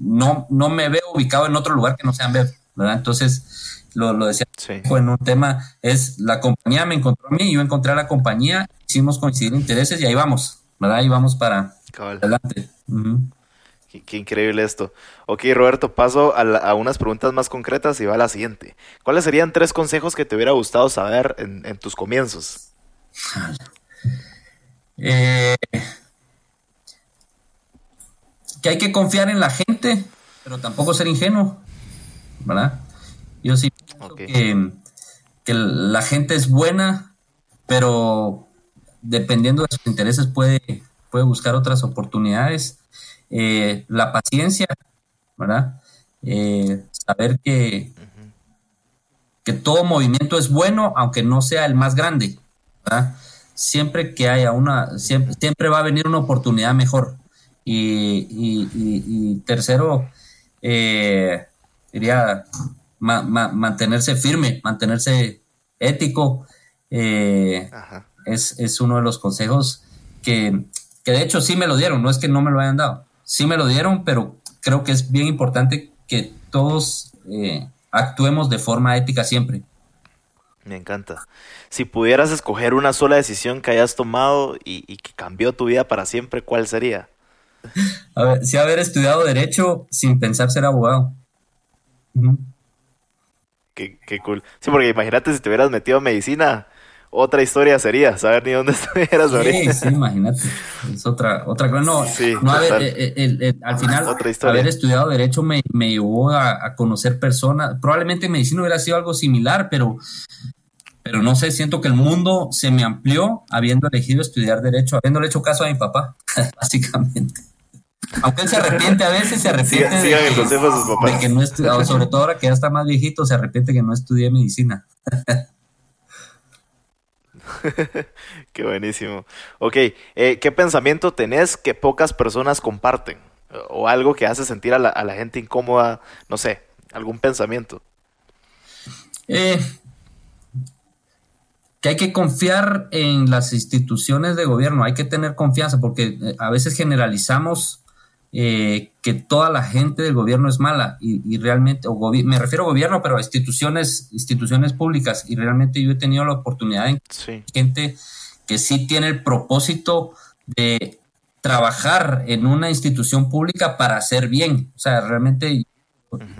no, no me veo ubicado en otro lugar que no sea Ambev, ¿verdad? Entonces, lo, lo decía en un tema, es la compañía me encontró a mí, yo encontré a la compañía, hicimos coincidir intereses y ahí vamos, ¿verdad? Ahí vamos para adelante. qué, increíble esto. Ok, Roberto, paso a, unas preguntas más concretas y va a la siguiente. ¿Cuáles serían tres consejos que te hubiera gustado saber en, en tus comienzos? Eh, que hay que confiar en la gente, pero tampoco ser ingenuo, ¿verdad? Yo sí pienso que, la gente es buena, pero dependiendo de sus intereses puede, puede buscar otras oportunidades. Eh, la paciencia, ¿verdad? Eh, saber que, que todo movimiento es bueno, aunque no sea el más grande, ¿verdad? Siempre que haya una, siempre, siempre va a venir una oportunidad mejor. Y, y, tercero, eh, diría mantenerse firme, mantenerse ético. Eh, es, es, uno de los consejos que, que de hecho sí me lo dieron, no es que no me lo hayan dado, sí me lo dieron, pero creo que es bien importante que todos eh, actuemos de forma ética siempre. Me encanta. Si pudieras escoger una sola decisión que hayas tomado y, que cambió tu vida para siempre, ¿cuál sería? A ver, sí haber estudiado derecho sin pensar ser abogado. qué, qué, cool. Sí, porque imagínate si te hubieras metido a medicina, otra historia sería saber ni dónde *laughs* estuvieras sí, ahorita. Sí, imagínate. Es otra, otra No, no haber, eh, eh, al final, haber estudiado Derecho me, me llevó a, conocer personas. Probablemente en medicina hubiera sido algo similar, pero, pero no sé, siento que el mundo se me amplió habiendo elegido estudiar Derecho, habiéndole hecho caso a mi papá, *laughs* básicamente. Aunque él se arrepiente a veces, se arrepiente de, que, no estudió, sobre todo ahora que ya está más viejito, se arrepiente que no estudié medicina. *laughs* Qué buenísimo. Ok, eh, ¿qué pensamiento tenés que pocas personas comparten? O algo que hace sentir a la, gente incómoda, no sé, algún pensamiento. Eh, que hay que confiar en las instituciones de gobierno, hay que tener confianza porque eh, a veces generalizamos eh, que toda la gente del gobierno es mala y, realmente, o me refiero a gobierno, pero a instituciones, instituciones públicas y realmente yo he tenido la oportunidad de gente que sí tiene el propósito de trabajar en una institución pública para hacer bien, o sea, realmente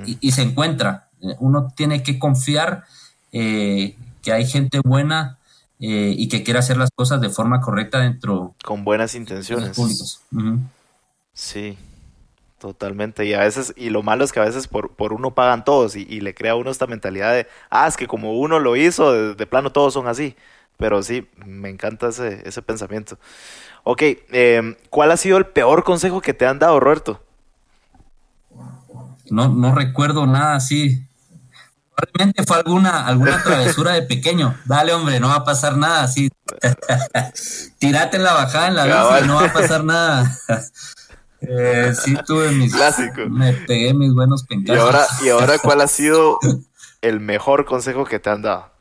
y, se encuentra, uno tiene que confiar eh, que hay gente buena eh, y que quiere hacer las cosas de forma correcta dentro con buenas intenciones públicos. Sí, totalmente. Y a veces, y lo malo es que a veces por, por uno pagan todos y, le crea a uno esta mentalidad de, ah, es que como uno lo hizo, de, plano todos son así. Pero sí, me encanta ese, ese pensamiento. Ok, eh, ¿cuál ha sido el peor consejo que te han dado, Roberto? No, no recuerdo nada así. Probablemente fue alguna, alguna *laughs* travesura de pequeño. Dale, hombre, no va a pasar nada así. *laughs* Tírate en la bajada en la bici, no va a pasar nada. *laughs* Eh, sí, tuve mis. Clásico. Me pegué mis buenos pencazos. ¿Y ahora, ¿Y ahora cuál ha sido el mejor consejo que te han dado?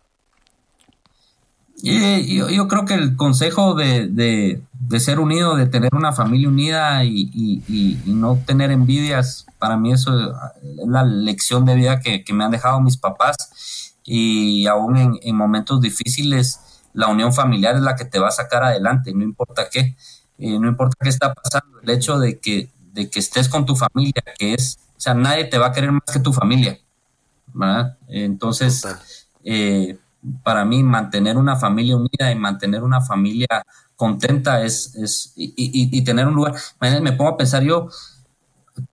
Y, yo, creo que el consejo de, de, ser unido, de tener una familia unida y, y, no tener envidias, para mí eso es la lección de vida que, que me han dejado mis papás. Y aún en, en momentos difíciles, la unión familiar es la que te va a sacar adelante, no importa qué. Eh, no importa qué está pasando, el hecho de que, de que estés con tu familia, que es, o sea, nadie te va a querer más que tu familia, ¿verdad? Entonces, eh, para mí, mantener una familia unida y mantener una familia contenta es, es y, y, tener un lugar, me pongo a pensar yo,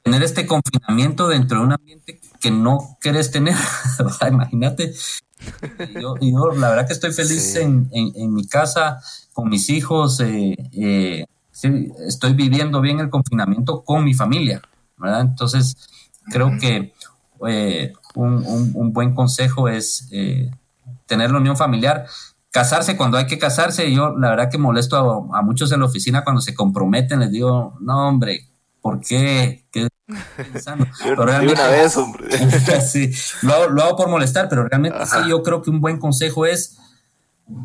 tener este confinamiento dentro de un ambiente que no quieres tener, *laughs* imagínate. Yo, yo, la verdad que estoy feliz en, en, en, mi casa, con mis hijos, eh, eh, estoy viviendo bien el confinamiento con mi familia, ¿verdad? Entonces, creo que eh, un, buen consejo es tener la unión familiar, casarse cuando hay que casarse. Yo, la verdad que molesto a, muchos en la oficina cuando se comprometen, les digo, no, hombre, ¿por qué? ¿Qué *laughs* pero realmente, una vez, hombre. *laughs* sí, lo, hago por molestar, pero realmente sí, yo creo que un buen consejo es,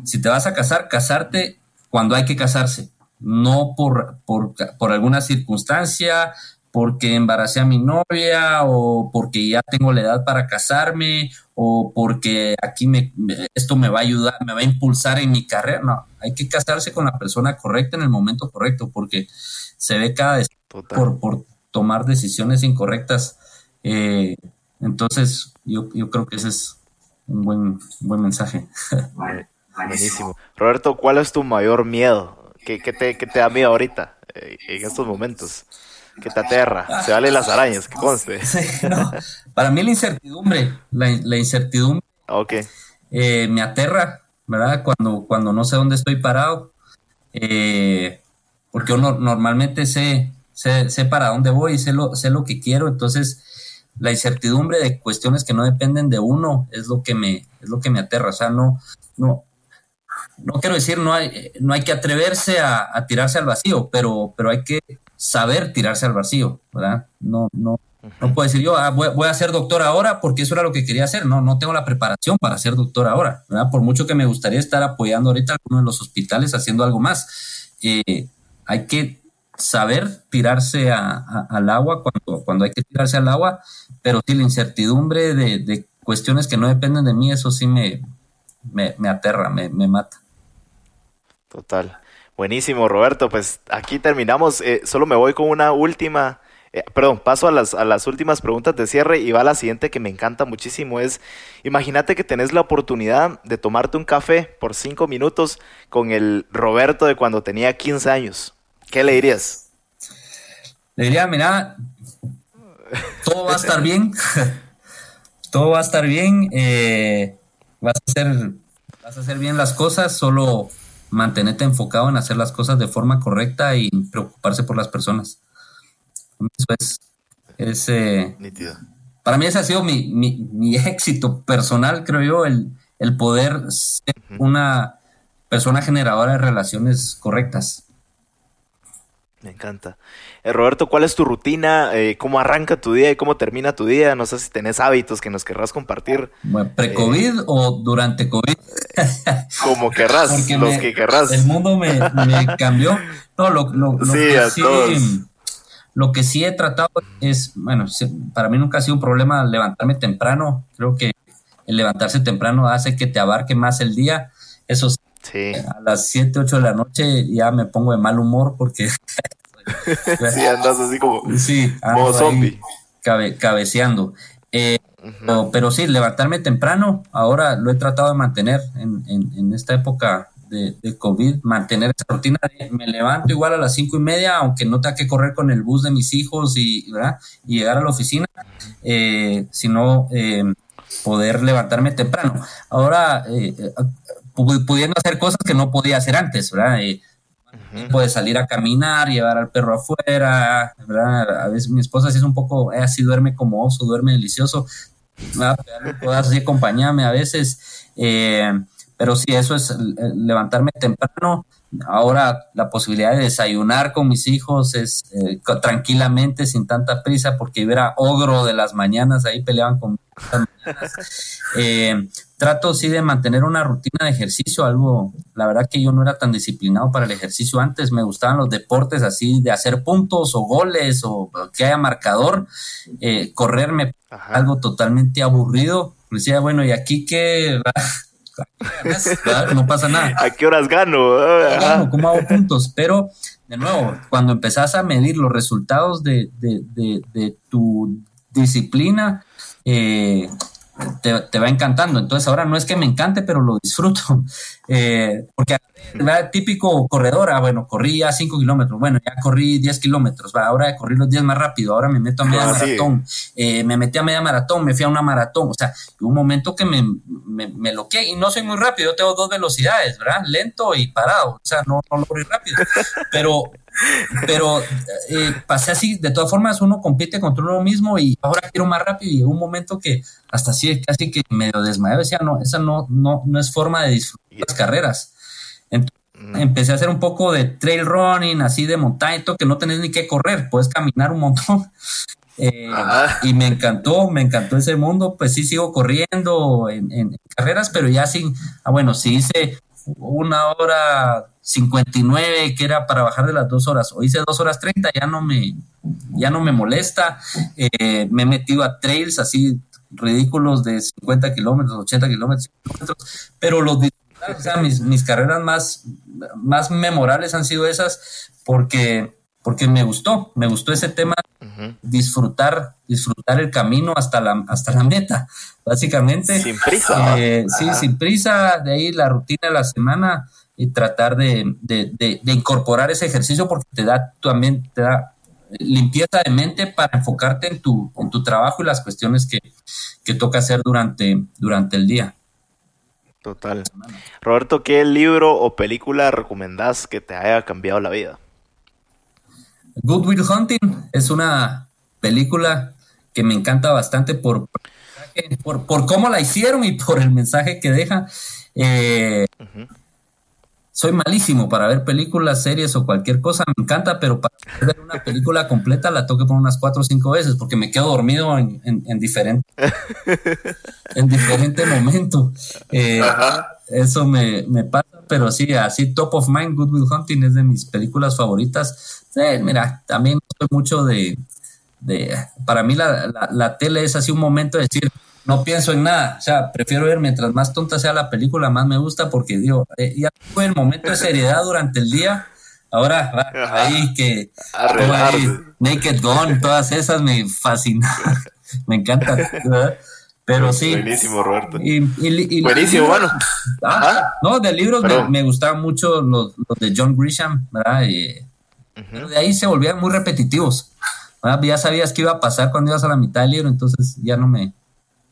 si te vas a casar, casarte cuando hay que casarse no por, por, por alguna circunstancia, porque embaracé a mi novia o porque ya tengo la edad para casarme o porque aquí me, esto me va a ayudar, me va a impulsar en mi carrera. No, hay que casarse con la persona correcta en el momento correcto porque se ve cada vez por, por tomar decisiones incorrectas. Eh, entonces, yo, yo creo que ese es un buen, buen mensaje. *laughs* Buenísimo. Roberto, ¿cuál es tu mayor miedo? ¿Qué, te, te, da miedo ahorita, eh, en estos momentos? ¿Qué te aterra? Se vale las arañas, que conste. *laughs* Para mí la incertidumbre, la, incertidumbre okay. Eh, me aterra, ¿verdad? Cuando, cuando no sé dónde estoy parado, eh, porque yo normalmente sé, sé, para dónde voy, sé lo, sé lo que quiero, entonces la incertidumbre de cuestiones que no dependen de uno es lo que me, es lo que me aterra, o sea, no, no, no quiero decir no hay, no hay que atreverse a, a, tirarse al vacío, pero, pero hay que saber tirarse al vacío, ¿verdad? No, no, no puedo decir yo, ah, voy, voy, a ser doctor ahora porque eso era lo que quería hacer. No, no tengo la preparación para ser doctor ahora, ¿verdad? Por mucho que me gustaría estar apoyando ahorita a algunos de los hospitales haciendo algo más. Eh, hay que saber tirarse a, a, al agua cuando, cuando hay que tirarse al agua, pero sí la incertidumbre de, de cuestiones que no dependen de mí, eso sí me, me, me aterra, me, me mata. Total. Buenísimo, Roberto. Pues aquí terminamos. Eh, solo me voy con una última. Eh, perdón, paso a las, a las últimas preguntas de cierre y va la siguiente que me encanta muchísimo. Es, imagínate que tenés la oportunidad de tomarte un café por cinco minutos con el Roberto de cuando tenía 15 años. ¿Qué le dirías? Le diría, mira, todo va a estar bien. *laughs* todo va a estar bien. Eh, vas, a hacer, vas a hacer bien las cosas, solo mantenerte enfocado en hacer las cosas de forma correcta y preocuparse por las personas. Eso es, es eh, para mí ese ha sido mi, mi, mi, *laughs* éxito personal, creo yo, el, el poder ser uh -huh. una persona generadora de relaciones correctas. Me encanta. Eh, Roberto, ¿cuál es tu rutina? Eh, ¿Cómo arranca tu día y cómo termina tu día? No sé si tenés hábitos que nos querrás compartir. Bueno, ¿Pre-COVID eh, o durante COVID? *laughs* como querrás, Porque los me, que querrás. El mundo me, me cambió. No, lo, lo, lo sí, que a sí, todos. lo que sí he tratado es, bueno, para mí nunca ha sido un problema levantarme temprano. Creo que el levantarse temprano hace que te abarque más el día. Eso sí, Sí. a las 7, 8 de la noche ya me pongo de mal humor porque *laughs* sí, andas así como sí, modo zombie. Cabe, cabeceando. Eh, uh -huh. pero, pero, sí, levantarme temprano, ahora lo he tratado de mantener en, en, en esta época de, de, COVID, mantener esa rutina de me levanto igual a las cinco y media, aunque no tenga que correr con el bus de mis hijos y, ¿verdad? y llegar a la oficina, eh, sino eh, poder levantarme temprano. Ahora, eh, pudiendo hacer cosas que no podía hacer antes, ¿verdad? Eh, -huh. Puede salir a caminar, llevar al perro afuera. A veces mi esposa sí es un poco, eh, así duerme como oso, duerme delicioso, ¿verdad? Puedas así acompañarme a veces, eh, pero sí, eso es levantarme temprano. Ahora la posibilidad de desayunar con mis hijos es eh, tranquilamente, sin tanta prisa, porque yo era ogro de las mañanas, ahí peleaban con eh, trato sí de mantener una rutina de ejercicio, algo, la verdad que yo no era tan disciplinado para el ejercicio antes, me gustaban los deportes así de hacer puntos o goles o que haya marcador, eh, correrme algo totalmente aburrido, decía, bueno, ¿y aquí qué? no pasa nada. ¿A qué horas gano? ¿Cómo hago puntos? Pero, de nuevo, cuando empezás a medir los resultados de, de, de, de tu disciplina, eh, te, te, va encantando. Entonces ahora no es que me encante, pero lo disfruto. *laughs* Eh, porque ¿verdad? típico corredor, ah, bueno, corrí ya 5 kilómetros, bueno, ya corrí 10 kilómetros, ahora corrí los 10 más rápido, ahora me meto a media ah, maratón, sí. eh, me metí a media maratón, me fui a una maratón, o sea, un momento que me, me, me loqué y no soy muy rápido, yo tengo dos velocidades, ¿verdad? Lento y parado, o sea, no, no lo corrí rápido, pero pero eh, pasé así, de todas formas uno compite contra uno mismo y ahora quiero más rápido y un momento que hasta así casi que medio desmayé, decía, no, esa no, no, no es forma de disfrutar las carreras. Entonces, mm. empecé a hacer un poco de trail running, así de montaña, que no tenés ni que correr, puedes caminar un montón. *laughs* Eh, y me encantó, me encantó ese mundo, pues sí sigo corriendo en, en carreras, pero ya sin, ah, bueno, sí hice una hora 59 que era para bajar de las dos horas. O hice dos horas 30 ya no me ya no me molesta. Eh, me he metido a trails así ridículos de 50 kilómetros 80 kilómetros pero los o sea, mis, mis carreras más más memorables han sido esas porque porque me gustó me gustó ese tema -huh. disfrutar disfrutar el camino hasta la hasta la meta básicamente sin prisa eh, sí sin prisa de ahí la rutina de la semana y tratar de, de, de, de, incorporar ese ejercicio porque te da también te da limpieza de mente para enfocarte en tu, en tu trabajo y las cuestiones que, que toca hacer durante, durante el día. Total. Roberto, ¿qué libro o película recomendás que te haya cambiado la vida? Good Will Hunting es una película que me encanta bastante por, por, por cómo la hicieron y por el mensaje que deja. Eh, uh -huh soy malísimo para ver películas, series o cualquier cosa, me encanta, pero para ver una película completa la tengo que poner unas cuatro o cinco veces porque me quedo dormido en, en, en diferente, *laughs* en diferente momento. Eh, eso me, me, pasa, pero sí, así Top of Mind, Good Will Hunting es de mis películas favoritas. Sí, mira, también soy mucho de, de para mí la, la, la tele es así un momento de decir, no pienso en nada. O sea, prefiero ver mientras más tonta sea la película, más me gusta porque digo, eh, ya fue el momento de seriedad durante el día. Ahora, ahí que ahí, Naked Gone, todas esas me fascinan, *laughs* me encantan. Pero sí. Buenísimo, Roberto. Y, y, y Buenísimo, bueno. Ah, no, de libros me, me, gustaban mucho los, los, de John Grisham, ¿verdad? Y, uh -huh. Pero de ahí se volvían muy repetitivos. ¿verdad? Ya sabías qué iba a pasar cuando ibas a la mitad del libro, entonces ya no me,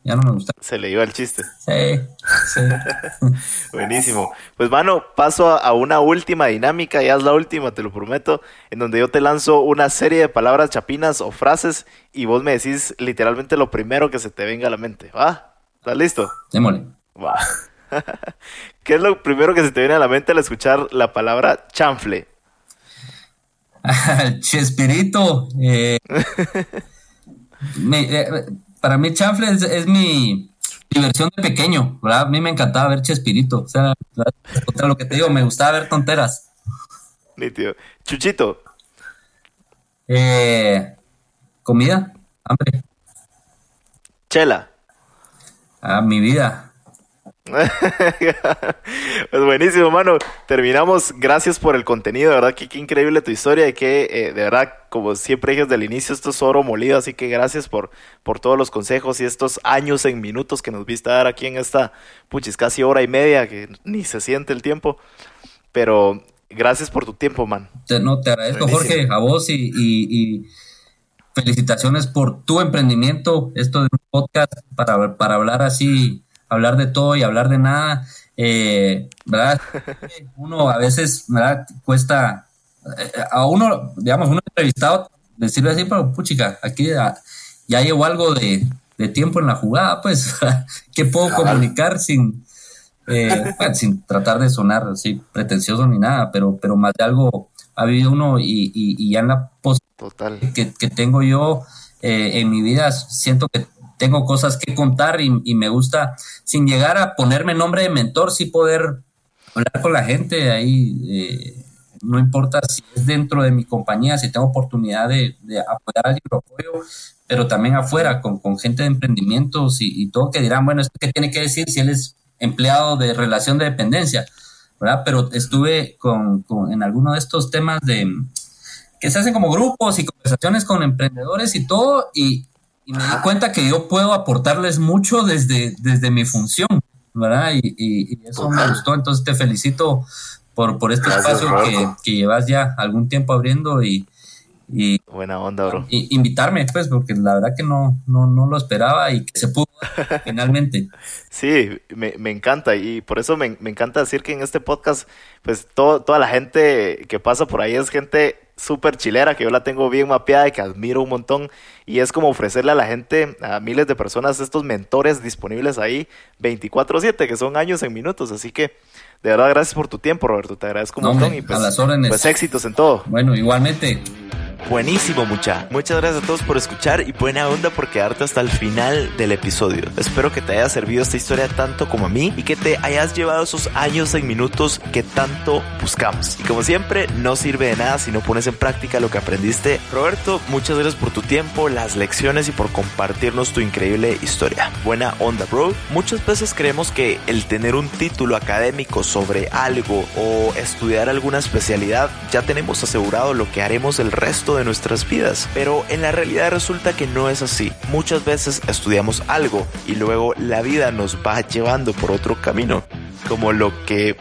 ya no me gusta. Se le iba el chiste. Sí, sí. *laughs* Buenísimo. Pues, mano, paso a, a, una última dinámica, ya es la última, te lo prometo, en donde yo te lanzo una serie de palabras chapinas o frases y vos me decís literalmente lo primero que se te venga a la mente. ¿Va? ¿Estás listo? Démosle. Va. *laughs* ¿Qué es lo primero que se te viene a la mente al escuchar la palabra chanfle? *laughs* Chespirito. Eh, me, eh, para mí chanfle es, es, mi diversión de pequeño, ¿verdad? A mí me encantaba ver Chespirito, o sea, contra lo que te digo, me gustaba ver tonteras. Nítido. Chuchito. Eh, comida, hambre. Chela. Ah, mi vida. *laughs* pues buenísimo, mano. Terminamos. Gracias por el contenido. De verdad que qué increíble tu historia. Y que eh, de verdad, como siempre dije desde el inicio, esto es oro molido. Así que gracias por, por todos los consejos y estos años en minutos que nos viste dar aquí en esta, puchis, casi hora y media, que ni se siente el tiempo. Pero gracias por tu tiempo, man. Te, no, te agradezco, buenísimo. Jorge, a vos y, y, y felicitaciones por tu emprendimiento. Esto de un podcast para, para hablar así hablar de todo y hablar de nada, eh, ¿verdad? *laughs* Uno a veces, ¿verdad? Cuesta, eh, a uno, digamos, uno entrevistado, decirle así, pero puchica, aquí ya, ya llevo algo de, de, tiempo en la jugada, pues, *laughs* ¿qué puedo comunicar sin, eh, bueno, sin tratar de sonar así pretencioso ni nada, pero, pero más de algo ha vivido uno y, y, y ya en la Total. Que, que tengo yo eh, en mi vida, siento que tengo cosas que contar y, me gusta, sin llegar a ponerme nombre de mentor, sí poder hablar con la gente ahí, eh, no importa si es dentro de mi compañía, si tengo oportunidad de, de apoyar a alguien, lo apoyo, pero también afuera, con, con gente de emprendimientos y, y, todo que dirán, bueno, ¿esto qué tiene que decir si él es empleado de relación de dependencia? ¿verdad? Pero estuve con, con en alguno de estos temas de que se hacen como grupos y conversaciones con emprendedores y todo, y, y me di cuenta que yo puedo aportarles mucho desde, desde mi función, ¿verdad? Y, y, y eso me gustó, entonces te felicito por, por este Gracias, espacio que, que, llevas ya algún tiempo abriendo y, y buena onda, bro. Y, invitarme, pues, porque la verdad que no, no, no lo esperaba y que se pudo *laughs* finalmente. Sí, me, me, encanta y por eso me, me, encanta decir que en este podcast, pues todo, toda la gente que pasa por ahí es gente súper chilera, que yo la tengo bien mapeada y que admiro un montón. Y es como ofrecerle a la gente, a miles de personas, estos mentores disponibles ahí 24/7, que son años en minutos. Así que, de verdad, gracias por tu tiempo, Roberto. Te agradezco un no, montón y pues, a las órdenes. pues éxitos en todo. Bueno, igualmente. Buenísimo, mucha. Muchas gracias a todos por escuchar y buena onda por quedarte hasta el final del episodio. Espero que te haya servido esta historia tanto como a mí y que te hayas llevado esos años en minutos que tanto buscamos. Y como siempre, no sirve de nada si no pones en práctica lo que aprendiste. Roberto, muchas gracias por tu tiempo, las lecciones y por compartirnos tu increíble historia. Buena onda, bro. Muchas veces creemos que el tener un título académico sobre algo o estudiar alguna especialidad ya tenemos asegurado lo que haremos el resto de nuestras vidas. Pero en la realidad resulta que no es así. Muchas veces estudiamos algo y luego la vida nos va llevando por otro camino, como lo que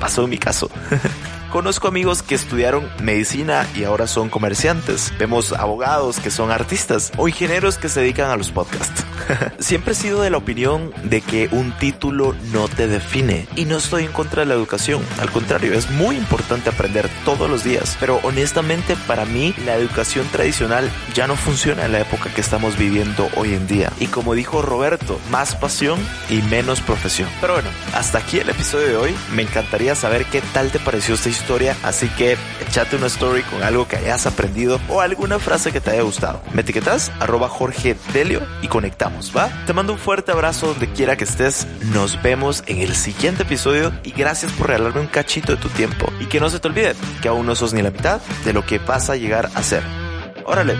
pasó en mi caso. *laughs* Conozco amigos que estudiaron medicina y ahora son comerciantes. Vemos abogados que son artistas o ingenieros que se dedican a los podcasts. *laughs* Siempre he sido de la opinión de que un título no te define y no estoy en contra de la educación. Al contrario, es muy importante aprender todos los días. Pero honestamente para mí la educación tradicional ya no funciona en la época que estamos viviendo hoy en día. Y como dijo Roberto, más pasión y menos profesión. Pero bueno, hasta aquí el episodio de hoy. Me encantaría saber qué tal te pareció esta historia. Así que echate una story con algo que hayas aprendido o alguna frase que te haya gustado. Me etiquetas arroba Jorge Delio y conectamos, ¿va? Te mando un fuerte abrazo donde quiera que estés. Nos vemos en el siguiente episodio y gracias por regalarme un cachito de tu tiempo. Y que no se te olvide que aún no sos ni la mitad de lo que vas a llegar a ser. Órale,